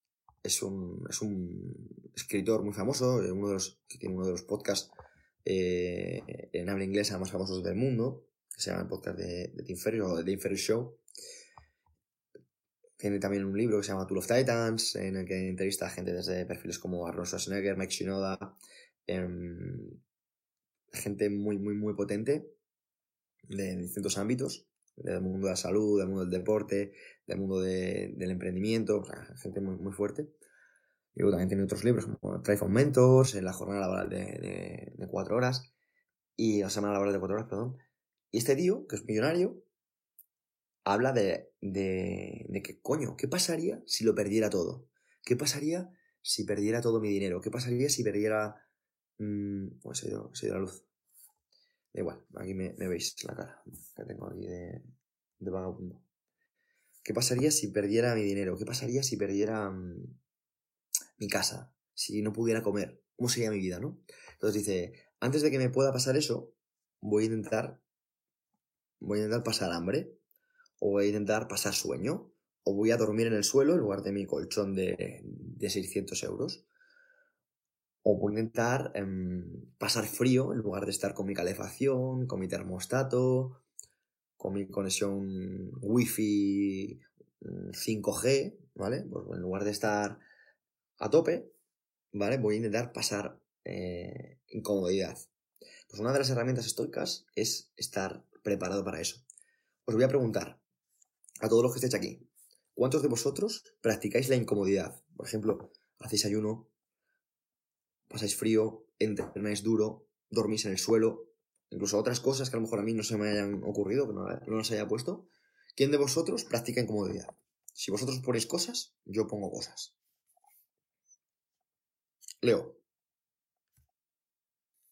es un, es un escritor muy famoso, eh, uno de los, que tiene uno de los podcasts eh, en habla inglesa más famosos del mundo, que se llama el podcast de, Tim Ferris o de Tim Ferris Show. Tiene también un libro que se llama Tool of Titans, en el que entrevista a gente desde perfiles como Arnold Schwarzenegger, Mike Shinoda, em, gente muy, muy, muy potente de distintos ámbitos, del mundo de la salud, del mundo del deporte, del mundo del emprendimiento, gente muy, muy fuerte. Y luego también tiene otros libros como Thrive on Mentors, en la jornada laboral de, de, cuatro horas, y la semana laboral de cuatro horas, perdón. Y este tío, que es millonario, habla de, de, de que, coño, ¿qué pasaría si lo perdiera todo? ¿Qué pasaría si perdiera todo mi dinero? ¿Qué pasaría si perdiera... Mmm, pues se se ido la luz. Igual, aquí me, veis la cara que tengo aquí de, de vagabundo. ¿Qué pasaría si perdiera mi dinero? ¿Qué pasaría si perdiera mmm, mi casa? Si no pudiera comer. ¿Cómo sería mi vida, no? Entonces dice, antes de que me pueda pasar eso, voy a intentar, voy a intentar pasar hambre, o voy a intentar pasar sueño, o voy a dormir en el suelo en lugar de mi colchón de, de 600 euros, o voy a intentar eh, pasar frío en lugar de estar con mi calefacción, con mi termostato, con mi conexión wifi 5G, mm, ¿vale? Pues en lugar de estar a tope, ¿vale? Voy a intentar pasar eh, incomodidad. Pues una de las herramientas estoicas es estar preparado para eso. Os voy a preguntar a todos los que estéis aquí, ¿cuántos de vosotros practicáis la incomodidad? Por ejemplo, hacéis ayuno, pasáis frío, entrenáis duro, dormís en el suelo, incluso otras cosas que a lo mejor a mí no se me hayan ocurrido, que no, no las haya puesto. ¿Quién de vosotros practica incomodidad? Si vosotros ponéis cosas, yo pongo cosas. Leo.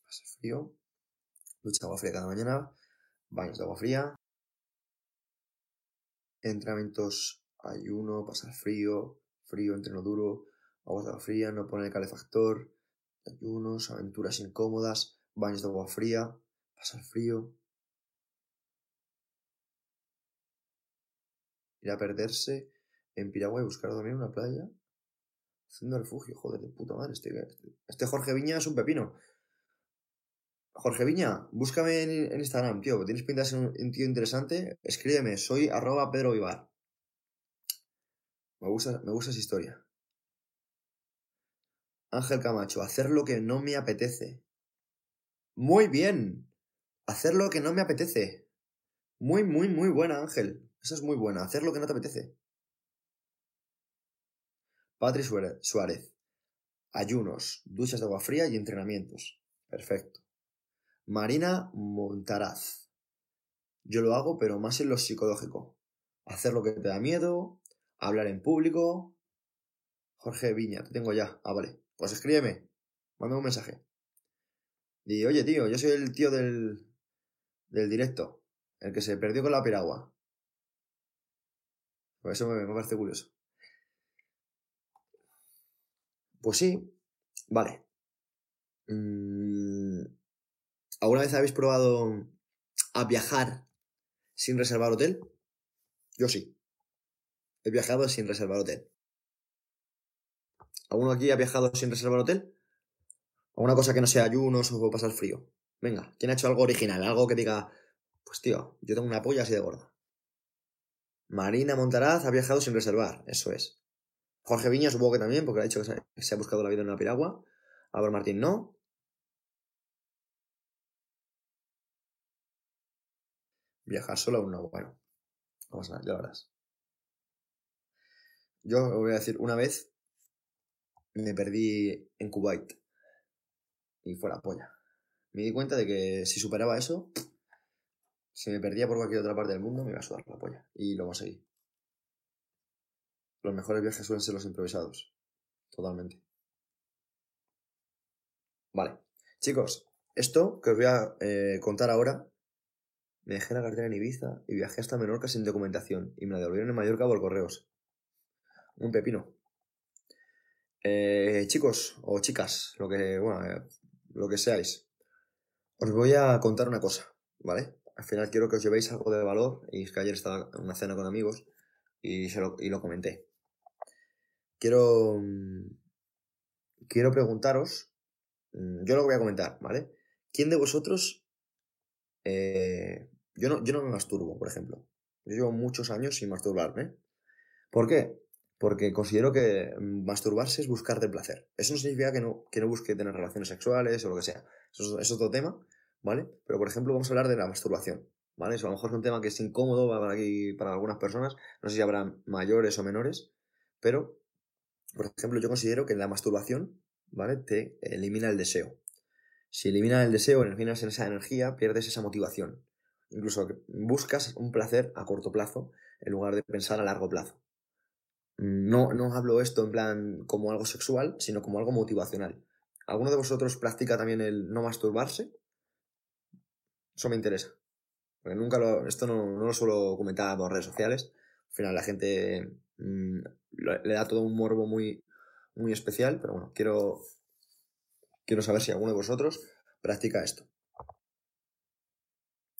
Pasa frío. Ducha agua fría cada mañana. Baños de agua fría. Entrenamientos, ayuno, pasar frío, frío, entreno duro, agua de agua fría, no poner calefactor, ayunos, aventuras incómodas, baños de agua fría, pasar frío. Ir a perderse en Piragua y buscar dormir en una playa. Haciendo refugio, joder, de puta madre. Este, este Jorge Viña es un pepino. Jorge Viña, búscame en, Instagram, tío. Tienes pinta de ser un, tío interesante. Escríbeme, soy arroba Pedro Vivar. Me gusta, me gusta esa historia. Ángel Camacho, hacer lo que no me apetece. Muy bien. Hacer lo que no me apetece. Muy, muy, muy buena, Ángel. Esa es muy buena. Hacer lo que no te apetece. Patri Suárez. Ayunos, duchas de agua fría y entrenamientos. Perfecto. Marina Montaraz. Yo lo hago, pero más en lo psicológico. Hacer lo que te da miedo, hablar en público. Jorge Viña, te tengo ya. Ah, vale. Pues escríbeme. Mándame un mensaje. Y oye, tío, yo soy el tío del, del directo. El que se perdió con la piragua. Pues eso me, me parece curioso. Pues sí. Vale. Mm, ¿Alguna vez habéis probado a viajar sin reservar hotel? Yo sí. He viajado sin reservar hotel. ¿Alguno aquí ha viajado sin reservar hotel? ¿Alguna cosa que no sea ayunos o pasar frío? Venga, ¿quién ha hecho algo original? Algo que diga, pues tío, yo tengo una polla así de gorda. Marina Montaraz ha viajado sin reservar, eso es. Jorge Viña supongo que también, porque ha dicho que se ha buscado la vida en una piragua. Álvaro Martín no. Viajar solo aún no, bueno. Vamos a ver, ya lo. Yo voy a decir, una vez me perdí en Kuwait. Y fue la polla. Me di cuenta de que si superaba eso, si me perdía por cualquier otra parte del mundo, me iba a sudar la polla. Y lo conseguí. Los mejores viajes suelen ser los improvisados. Totalmente. Vale. Chicos, esto que os voy a eh, contar ahora, me dejé la cartera en Ibiza y viajé hasta Menorca sin documentación y me la devolvieron en Mallorca por correos. Un pepino. Eh, chicos o chicas, lo que, bueno, eh, lo que seáis, os voy a contar una cosa, ¿vale? Al final quiero que os llevéis algo de valor y es que ayer estaba en una cena con amigos y, se lo, y lo comenté. Quiero, mm, quiero preguntaros, mm, yo lo voy a comentar, ¿vale? ¿Quién de vosotros... Eh, yo, no, yo no me masturbo, por ejemplo. Yo llevo muchos años sin masturbarme. ¿Por qué? Porque considero que mm, masturbarse es buscarte placer. Eso no significa que no, que no busque tener relaciones sexuales o lo que sea. Eso es, otro tema, ¿vale? Pero, por ejemplo, vamos a hablar de la masturbación, ¿vale? Eso a lo mejor es un tema que es incómodo para, algunas personas. No sé si habrá mayores o menores, pero, por ejemplo, yo considero que la masturbación, ¿vale? Te elimina el deseo. Si elimina el deseo, eliminas esa energía, pierdes esa motivación. Incluso buscas un placer a corto plazo en lugar de pensar a largo plazo. No, no hablo esto en plan como algo sexual, sino como algo motivacional. ¿Alguno de vosotros practica también el no masturbarse? Eso me interesa. Porque nunca lo, esto no, no lo suelo comentar en las redes sociales. Al final la gente mm, le da todo un morbo muy, muy especial, pero bueno, quiero, quiero saber si alguno de vosotros practica esto.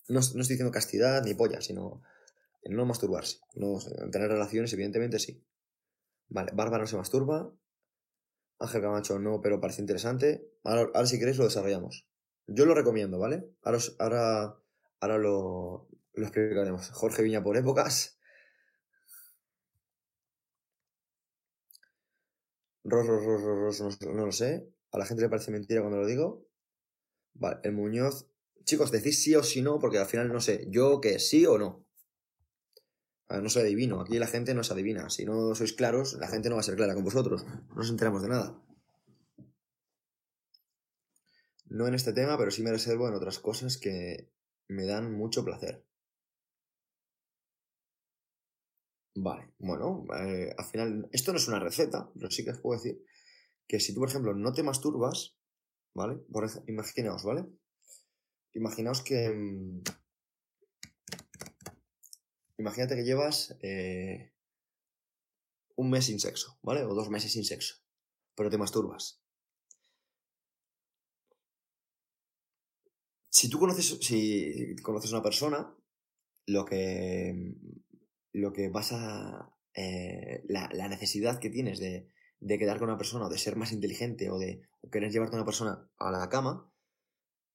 No, no estoy diciendo castidad ni polla, sino no masturbarse. No, tener relaciones, evidentemente sí. Vale, Bárbara no se masturba. Ángel Camacho no, pero parece interesante. Ahora, si queréis lo desarrollamos. Yo lo recomiendo, ¿vale? Ahora, ahora, lo, lo explicaremos. Jorge Viña por épocas. Ros, ros, ros, ros, no, no, lo sé. A la gente le parece mentira cuando lo digo. Vale, el Muñoz. Chicos, decís sí o sí no, porque al final no sé. Yo que sí o no no soy adivino, aquí la gente no se adivina. Si no sois claros, la gente no va a ser clara con vosotros. No nos enteramos de nada. No en este tema, pero sí me reservo en otras cosas que me dan mucho placer. Vale, bueno, eh, al final, esto no es una receta, pero sí que os puedo decir que si tú, por ejemplo, no te masturbas, ¿vale? Por imaginaos, ¿vale? Imaginaos que, mm, Imagínate que llevas eh, un mes sin sexo, ¿vale? O dos meses sin sexo, pero te masturbas. Si tú conoces, si conoces a una persona, lo que, lo que vas a... Eh, la, necesidad que tienes de, de, quedar con una persona o de ser más inteligente o de querer llevarte a una persona a la cama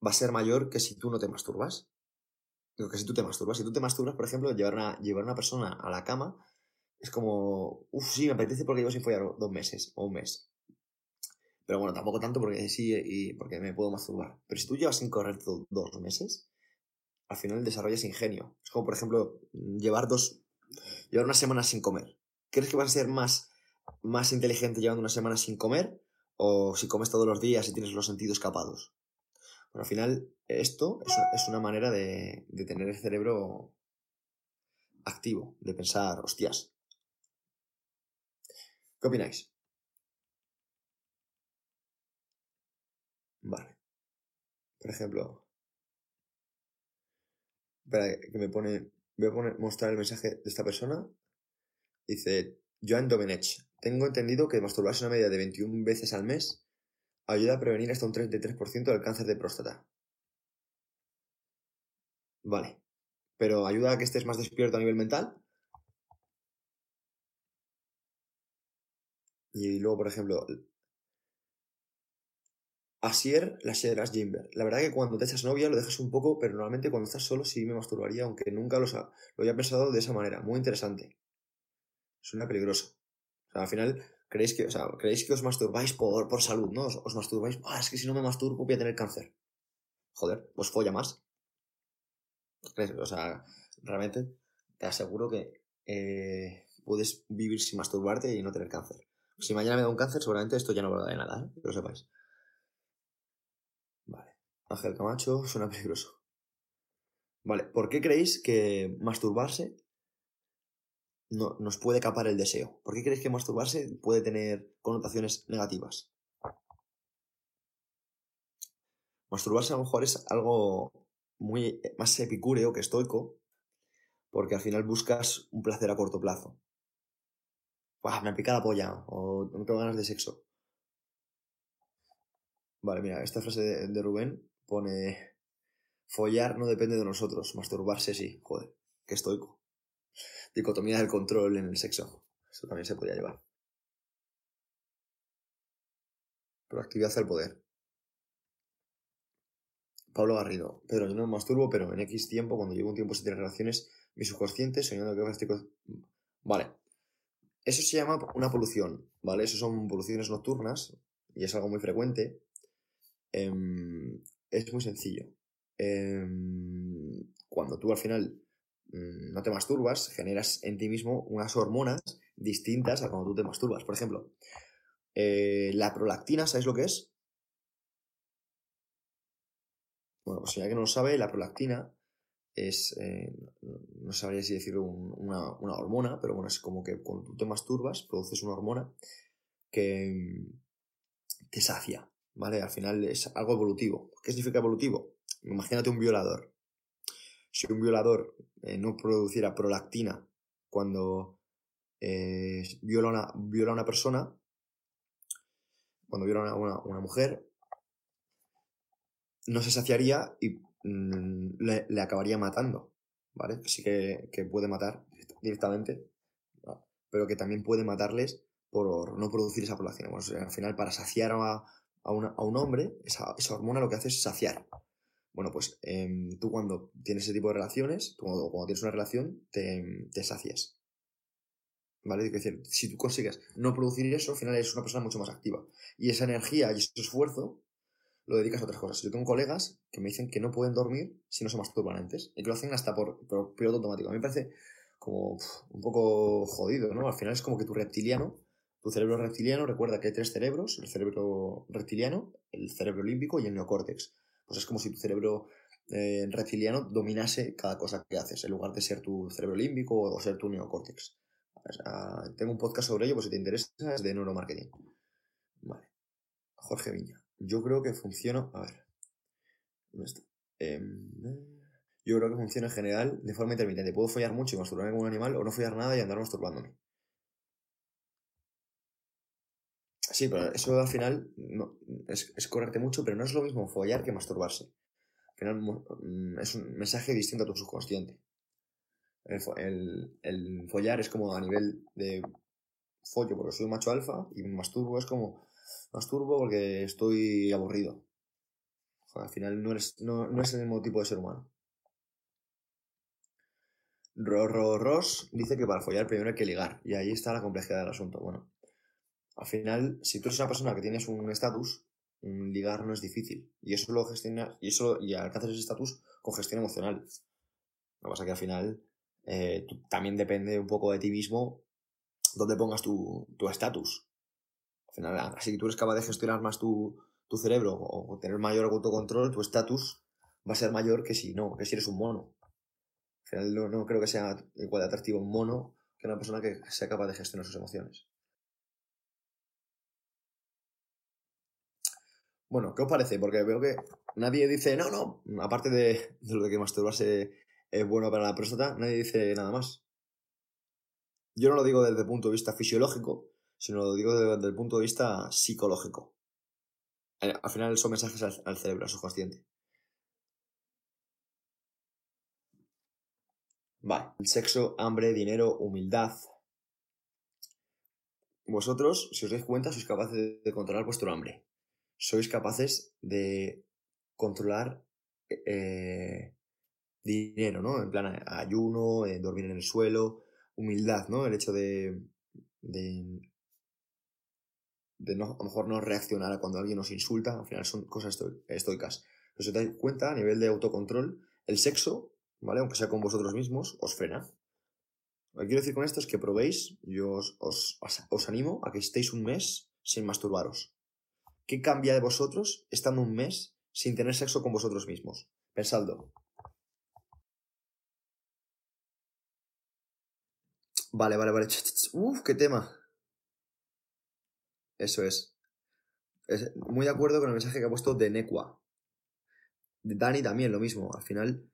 va a ser mayor que si tú no te masturbas. Digo que si tú te masturbas, si tú te masturbas, por ejemplo, llevar una, llevar una persona a la cama es como, uff, sí, me apetece porque llevo sin follar dos meses o un mes. Pero bueno, tampoco tanto porque sí y porque me puedo masturbar. Pero si tú llevas sin correr dos meses, al final desarrollas ingenio. Es como, por ejemplo, llevar dos, llevar una semana sin comer. ¿Crees que vas a ser más, más inteligente llevando una semana sin comer? ¿O si comes todos los días y tienes los sentidos escapados? Bueno, al final, esto es, una manera de, de tener el cerebro activo, de pensar, hostias, ¿Qué opináis? Vale. Por ejemplo. Espera, que me pone. Voy a poner, mostrar el mensaje de esta persona. Dice. Joan Domenech. Tengo entendido que masturbarse una media de 21 veces al mes ayuda a prevenir hasta un 33% del cáncer de próstata. Vale. ¿Pero ayuda a que estés más despierto a nivel mental? Y luego, por ejemplo, Asier, las Sierras Jimber. La verdad que cuando te echas novia lo dejas un poco, pero normalmente cuando estás solo sí me masturbaría, aunque nunca lo, lo había pensado de esa manera. Muy interesante. Suena peligroso. O sea, al final, creéis que, o sea, creéis que os masturbáis por, por salud, ¿no? Os, masturbáis, ah, es que si no me masturbo voy a tener cáncer. Joder, pues folla más. O sea, realmente te aseguro que eh, puedes vivir sin masturbarte y no tener cáncer. Si mañana me da un cáncer, seguramente esto ya no va de nada, ¿eh? que lo sepáis. Vale. Ángel Camacho suena peligroso. Vale, ¿por qué creéis que masturbarse no, nos puede capar el deseo? ¿Por qué creéis que masturbarse puede tener connotaciones negativas? Masturbarse a lo mejor es algo muy más epicúreo que estoico, porque al final buscas un placer a corto plazo me pica la polla o no tengo ganas de sexo. Vale, mira, esta frase de, Rubén pone follar no depende de nosotros, masturbarse sí, joder, qué estoico. Dicotomía del control en el sexo. Eso también se podía llevar. Proactividad al poder. Pablo Garrido. Pedro, yo no me masturbo, pero en X tiempo, cuando llevo un tiempo sin tener relaciones, mi subconsciente, soñando que estoy... Vale. Eso se llama una polución, ¿vale? Eso son poluciones nocturnas y es algo muy frecuente. Em, es muy sencillo. Em, cuando tú al final mm, no te masturbas, generas en ti mismo unas hormonas distintas a cuando tú te masturbas. Por ejemplo, eh, la prolactina, ¿sabéis lo que es? Bueno, pues si alguien no lo sabe, la prolactina es, eh, no sabría si decirlo una, hormona, pero bueno, es como que cuando tú te masturbas, produces una hormona que te sacia, ¿vale? Al final es algo evolutivo. ¿Qué significa evolutivo? Imagínate un violador. Si un violador eh, no produciera prolactina cuando eh, viola, una, viola a una persona, cuando viola a una, una mujer, no se saciaría y Mm, le, acabaría matando, ¿vale? Sí que, puede matar directamente, pero que también puede matarles por no producir esa población. al final, para saciar a, un hombre, esa, hormona lo que hace es saciar. Bueno, pues em, tú cuando tienes ese tipo de relaciones, tú cuando, tienes una relación, te, te sacias. ¿Vale? Es decir, si tú consigues no producir eso, al final eres una persona mucho más activa. Y esa energía y ese esfuerzo lo dedicas a otras cosas. Yo tengo colegas que me dicen que no pueden dormir si no se masturban antes y que lo hacen hasta por, por piloto automático. A mí me parece como un poco jodido, ¿no? Al final es como que tu reptiliano, tu cerebro reptiliano, recuerda que hay tres cerebros, el cerebro reptiliano, el cerebro límbico y el neocórtex. Pues es como si tu cerebro eh, reptiliano dominase cada cosa que haces, en lugar de ser tu cerebro límbico o ser tu neocórtex. tengo un podcast sobre ello, pues si te interesa, es de neuromarketing. Vale. Jorge Viña. Yo creo que funciona. A ver. ¿Dónde está? Em, yo creo que funciona en general de forma intermitente. Puedo follar mucho y masturbarme como un animal, o no follar nada y andar masturbándome. Sí, pero eso al final es, es correrte mucho, pero no es lo mismo follar que masturbarse. Al final mm, es un mensaje distinto a tu subconsciente. El, el follar es como a nivel de follo porque soy un macho alfa y masturbo es como masturbo porque estoy aburrido. al final no, no, no es el mismo tipo de ser humano. Ross dice que para follar primero hay que ligar. Y ahí está la complejidad del asunto. Bueno, al final, si tú eres una persona que tienes un estatus, ligar no es difícil. Y eso lo gestionas, y eso, y alcanzas ese estatus con gestión emocional. Lo que pasa es que al final eh, también depende un poco de ti mismo dónde pongas tu estatus. al final, así que tú eres capaz de gestionar más tu, tu cerebro o tener mayor autocontrol, tu estatus va a ser mayor que si no, que si eres un mono. Al final no, no creo que sea igual de atractivo un mono que una persona que sea capaz de gestionar sus emociones. Bueno, ¿qué os parece? Porque veo que nadie dice, no, no, aparte de, lo de que masturbarse es bueno para la próstata, nadie dice nada más. Yo no lo digo desde el punto de vista fisiológico, sino lo digo desde el punto de vista psicológico. Eh, al final son mensajes al, al cerebro, al subconsciente. Vale. El sexo, hambre, dinero, humildad. Vosotros, si os dais cuenta, sois capaces de controlar vuestro hambre. Sois capaces de controlar eh, dinero, ¿no? En plan, ayuno, eh, dormir en el suelo, humildad, ¿no? El hecho de, de, de no, a lo mejor no reaccionar cuando alguien nos insulta, al final son cosas estoicas. Si os dais cuenta, a nivel de autocontrol, el sexo ¿vale? Aunque sea con vosotros mismos, os frena. Lo que quiero decir con esto es que probéis, yo os, os, animo a que estéis un mes sin masturbaros. ¿Qué cambia de vosotros estando un mes sin tener sexo con vosotros mismos? Pensadlo. Vale, vale, vale. Uf, qué tema. Eso es. es. Muy de acuerdo con el mensaje que ha puesto de Necua. De Dani también, lo mismo. Al final,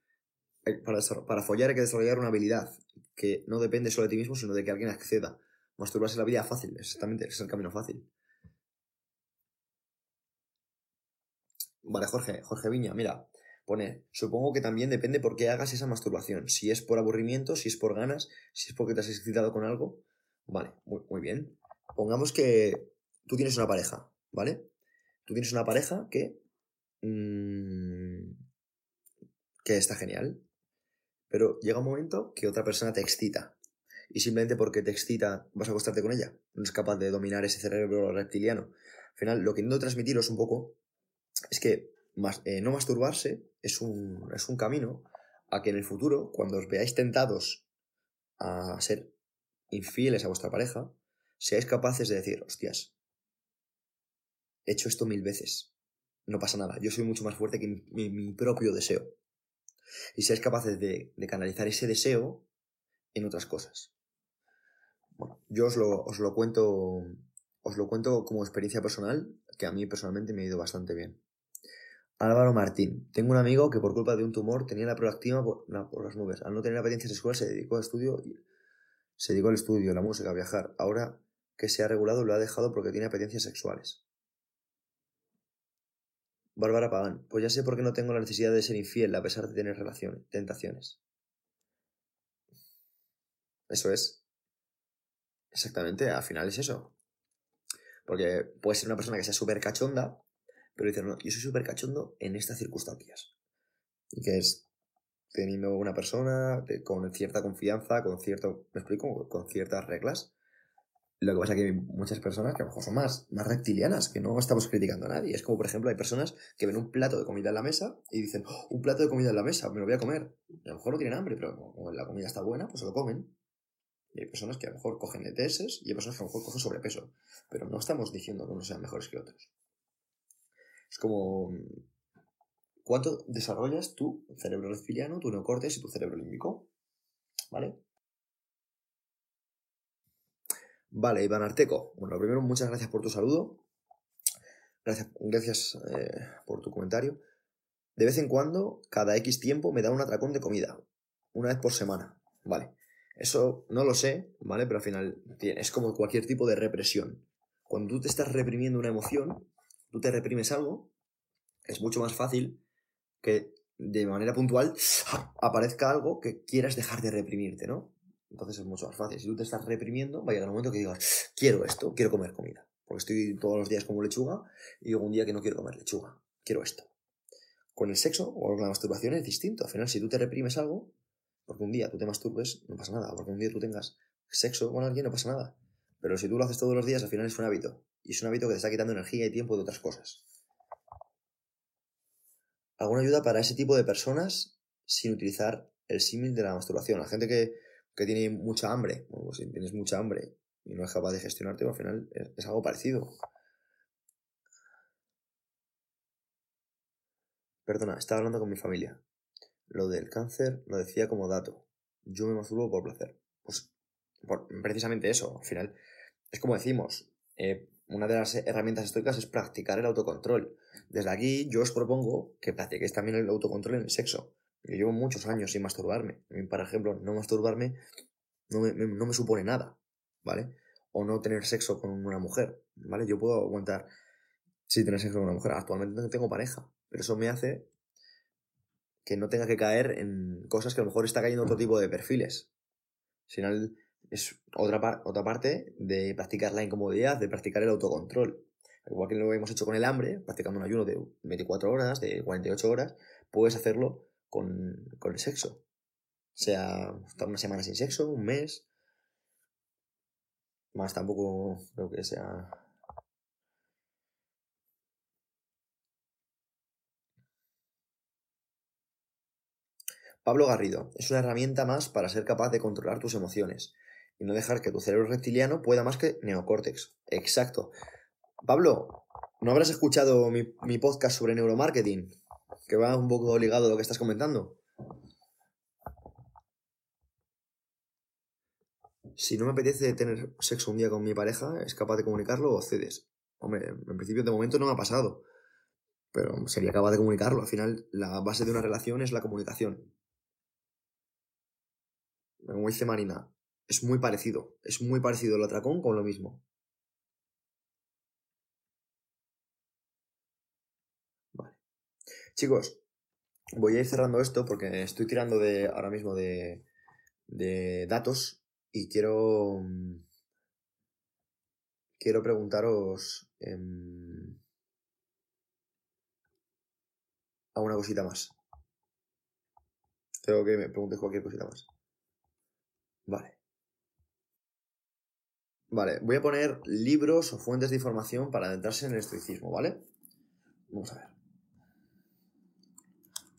para, para follar hay que desarrollar una habilidad que no depende solo de ti mismo, sino de que alguien acceda. Masturbarse la vida fácil, exactamente, es el camino fácil. Vale, Jorge, Jorge Viña, mira, pone, supongo que también depende por qué hagas esa masturbación. Si es por aburrimiento, si es por ganas, si es porque te has excitado con algo. Vale, muy, bien. Pongamos que tú tienes una pareja, ¿vale? Tú tienes una pareja que... Mmm, que está genial. Pero llega un momento que otra persona te excita. Y simplemente porque te excita vas a acostarte con ella. No es capaz de dominar ese cerebro reptiliano. Al final, lo que intento transmitiros un poco es que eh, no masturbarse es un, es un camino a que en el futuro, cuando os veáis tentados a ser infieles a vuestra pareja, seáis capaces de decir, hostias, he hecho esto mil veces. No pasa nada. Yo soy mucho más fuerte que mi propio deseo y seáis capaces de, canalizar ese deseo en otras cosas. Bueno, yo os lo, os lo cuento os lo cuento como experiencia personal, que a mí personalmente me ha ido bastante bien. Álvaro Martín. Tengo un amigo que por culpa de un tumor tenía la proactiva por, las nubes. Al no tener apetencia sexual se dedicó al estudio, se dedicó al estudio, la música, a viajar. Ahora que se ha regulado lo ha dejado porque tiene apetencias sexuales. Bárbara Pagán, pues ya sé por qué no tengo la necesidad de ser infiel a pesar de tener relaciones, tentaciones. Eso es. Exactamente, al final es eso. Porque puede ser una persona que sea súper cachonda, pero dice, no, yo soy súper cachondo en estas circunstancias. Y que es teniendo una persona con cierta confianza, con cierto, ¿me explico? Con ciertas reglas, lo que pasa es que hay muchas personas que a lo mejor son más, más reptilianas, que no estamos criticando a nadie. Es como, por ejemplo, hay personas que ven un plato de comida en la mesa y dicen, oh, un plato de comida en la mesa, me lo voy a comer. Y a lo mejor no tienen hambre, pero como la comida está buena, pues se lo comen. Y hay personas que a lo mejor cogen ETS y hay personas que a lo mejor cogen sobrepeso. Pero no estamos diciendo que unos sean mejores que otros. Es como, ¿cuánto desarrollas tu cerebro reptiliano, tu neocortes y tu cerebro límbico? ¿Vale? Vale, Iván Arteco. Bueno, primero, muchas gracias por tu saludo. Gracias, gracias eh, por tu comentario. De vez en cuando, cada X tiempo, me da un atracón de comida. Una vez por semana. Vale. Eso no lo sé, ¿vale? Pero al final es como cualquier tipo de represión. Cuando tú te estás reprimiendo una emoción, tú te reprimes algo, es mucho más fácil que de manera puntual aparezca algo que quieras dejar de reprimirte, ¿no? Entonces es mucho más fácil. Si tú te estás reprimiendo, va a llegar un momento que digas, quiero esto, quiero comer comida. Porque estoy todos los días como lechuga y un día que no quiero comer lechuga, quiero esto. Con el sexo o con la masturbación es distinto. Al final, si tú te reprimes algo, Porque un día tú te masturbes, no pasa nada. Porque un día tú tengas sexo con alguien, no pasa nada. Pero si tú lo haces todos los días, al final es un hábito. Y es un hábito que te está quitando energía y tiempo de otras cosas. ¿Alguna ayuda para ese tipo de personas sin utilizar el símil de la masturbación? La gente que, tiene mucha hambre, o pues si tienes mucha hambre y no es capaz de gestionarte, al final es algo parecido. Perdona, estaba hablando con mi familia. Lo del cáncer lo decía como dato. Yo me masturbo por placer. Pues precisamente eso. Al final, es como decimos, eh, una de las herramientas estoicas es practicar el autocontrol. Desde aquí yo os propongo que practiquéis también el autocontrol en el sexo. Yo llevo muchos años sin masturbarme. Por ejemplo, no masturbarme no me, no me supone nada, ¿vale? O no tener sexo con una mujer, ¿vale? Yo puedo aguantar si tener sexo con una mujer. Actualmente no tengo pareja, pero eso me hace que no tenga que caer en cosas que a lo mejor está cayendo otro tipo de perfiles. Al es otra, otra parte de practicar la incomodidad, de practicar el autocontrol. Igual que lo hemos hecho con el hambre, practicando un ayuno de 24 horas, de 48 horas, puedes hacerlo con, con el sexo. O sea, estar una semana sin sexo, un mes. Más tampoco creo que sea Pablo Garrido, es una herramienta más para ser capaz de controlar tus emociones y no dejar que tu cerebro reptiliano pueda más que neocórtex. Exacto. Pablo, ¿no habrás escuchado mi, mi podcast sobre neuromarketing? Que va un poco ligado a lo que estás comentando. Si no me apetece tener sexo un día con mi pareja, ¿es capaz de comunicarlo o cedes? Hombre, en principio de momento no me ha pasado. Pero sería capaz de comunicarlo. Al final, la base de una relación es la comunicación como dice Marina, es muy parecido. Es muy parecido el atracón con lo mismo. Vale. Chicos, voy a ir cerrando esto porque estoy tirando de ahora mismo de, de datos y quiero quiero preguntaros eh, a una cosita más. Tengo que me preguntes cualquier cosita más. Vale. Vale, voy a poner libros o fuentes de información para adentrarse en el estoicismo, ¿vale? Vamos a ver.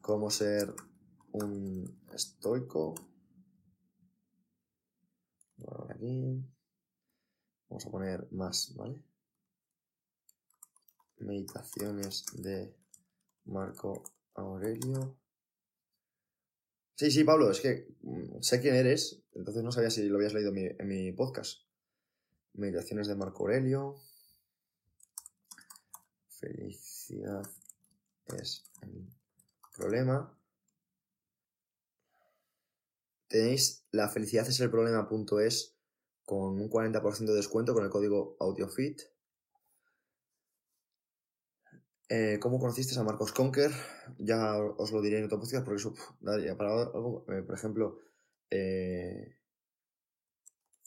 Cómo ser un estoico. aquí. Vamos a poner más, ¿vale? Meditaciones de Marco Aurelio. Sí, sí, Pablo, es que mm, sé quién eres, entonces no sabía si lo habías leído en mi, podcast. Meditaciones de Marco Aurelio. Felicidad es el problema. Tenéis la felicidad es el problema.es con un 40% de descuento con el código AudioFit. Eh, ¿Cómo conociste a Marcos Conker? Ya os lo diré en otro podcast porque eso, para algo, eh, por ejemplo, eh,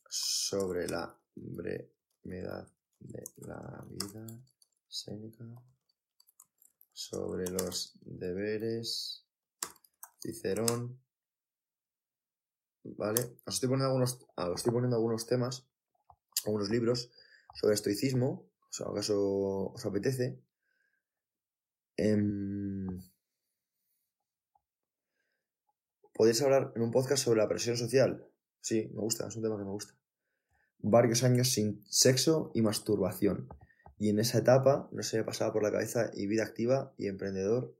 sobre la brevedad de la vida, Seneca, sobre los deberes, Cicerón, ¿vale? Os estoy poniendo algunos, ah, os estoy poniendo algunos temas, algunos libros sobre estoicismo, o sea, acaso os apetece, Em, ¿Podéis hablar en un podcast sobre la presión social? Sí, me gusta, es un tema que me gusta. Varios años sin sexo y masturbación. Y en esa etapa no se me pasaba por la cabeza y vida activa y emprendedor.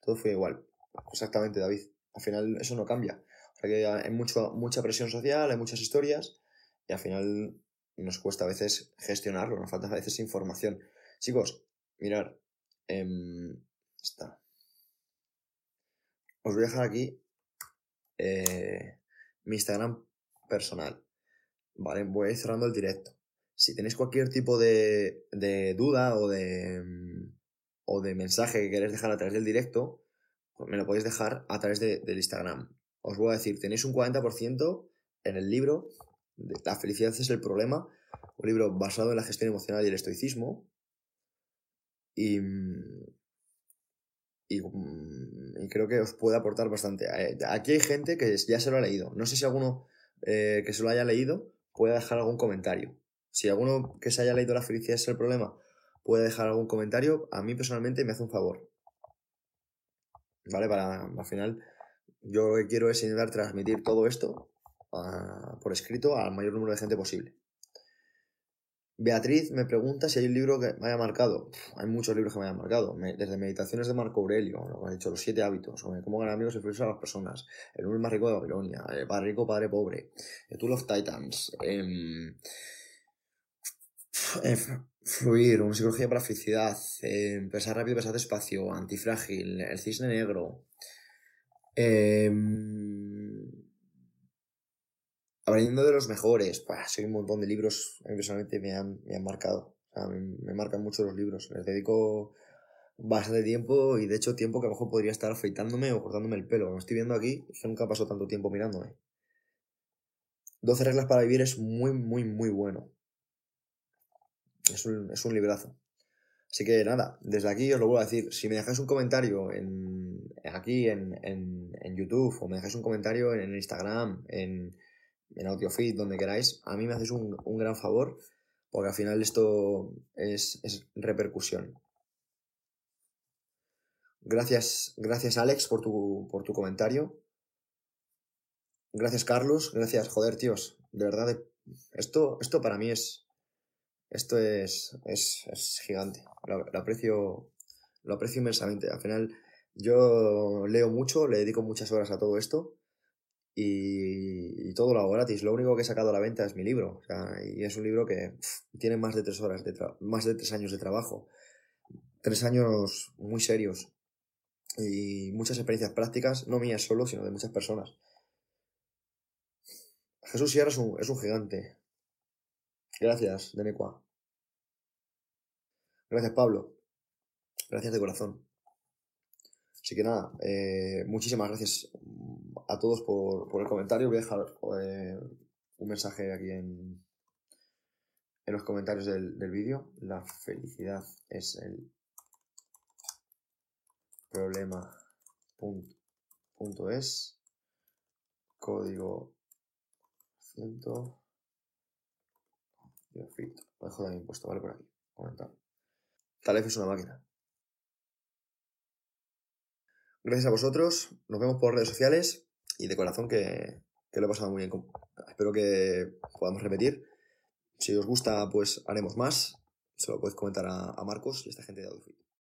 Todo fue igual. Exactamente, David. Al final eso no cambia. Hay mucha presión social, hay muchas historias y al final nos cuesta a veces gestionarlo, nos falta a veces información. Chicos, mirar, em, está. Os voy a dejar aquí eh, mi Instagram personal. Vale, voy cerrando el directo. Si tenéis cualquier tipo de, duda o de, em, o de mensaje que queréis dejar a través del directo, pues me lo podéis dejar a través de, del Instagram. Os voy a decir, tenéis un 40% en el libro la felicidad es el problema, un libro basado en la gestión emocional y el estoicismo. Y, mm, y, creo que os puede aportar bastante. Eh, aquí hay gente que ya se lo ha leído. No sé si alguno eh, que se lo haya leído puede dejar algún comentario. Si alguno que se haya leído La felicidad es el problema puede dejar algún comentario, a mí personalmente me hace un favor. ¿Vale? Para al final, yo lo que quiero es intentar transmitir todo esto ah, por escrito al mayor número de gente posible. Beatriz me pregunta si hay un libro que me haya marcado. hay muchos libros que me hayan marcado. desde Meditaciones de Marco Aurelio, lo que ha dicho, Los Siete Hábitos, o Cómo ganar amigos y influir a las personas, El hombre más rico de Babilonia, El Padre Rico, Padre Pobre, The Tool of Titans, em, eh, Fluir, una psicología para felicidad, eh, pensar rápido, pensar despacio, antifrágil, El Cisne Negro. Eh, aprendiendo de los mejores. Pues, soy un montón de libros, personalmente me han, me han marcado. me, marcan mucho los libros. Les dedico bastante tiempo y de hecho tiempo que a lo mejor podría estar afeitándome o cortándome el pelo. Lo estoy viendo aquí, que nunca pasó tanto tiempo mirándome. 12 reglas para vivir es muy, muy, muy bueno. Es un, es un librazo. Así que nada, desde aquí os lo vuelvo a decir. Si me dejáis un comentario en, aquí en, en YouTube o me dejáis un comentario en Instagram, en, en AudioFeed, donde queráis, a mí me hacéis un, gran favor, porque al final esto es, repercusión. Gracias, gracias Alex por tu, por tu comentario. Gracias Carlos, gracias, joder tíos, de verdad, esto, esto para mí es, esto es, es, gigante, lo, aprecio, lo aprecio inmensamente. Al final yo leo mucho, le dedico muchas horas a todo esto y, todo lo hago gratis. Lo único que he sacado a la venta es mi libro. y es un libro que tiene más de tres horas, de más de tres años de trabajo. Tres años muy serios. Y muchas experiencias prácticas, no mías solo, sino de muchas personas. Jesús Sierra es un, es un gigante. Gracias, Denecua. Gracias, Pablo. Gracias de corazón. Así que nada, eh, muchísimas gracias a todos por, el comentario. Voy a dejar eh, un mensaje aquí en, en los comentarios del, vídeo. La felicidad es el problema punto, es código ciento lo dejo también puesto, ¿vale? Por aquí, comentar. Talef es una máquina. Gracias a vosotros, nos vemos por redes sociales y de corazón que, lo he pasado muy bien. Espero que podamos repetir. Si os gusta, pues haremos más. Se lo podéis comentar a, Marcos y a esta gente de Audufit.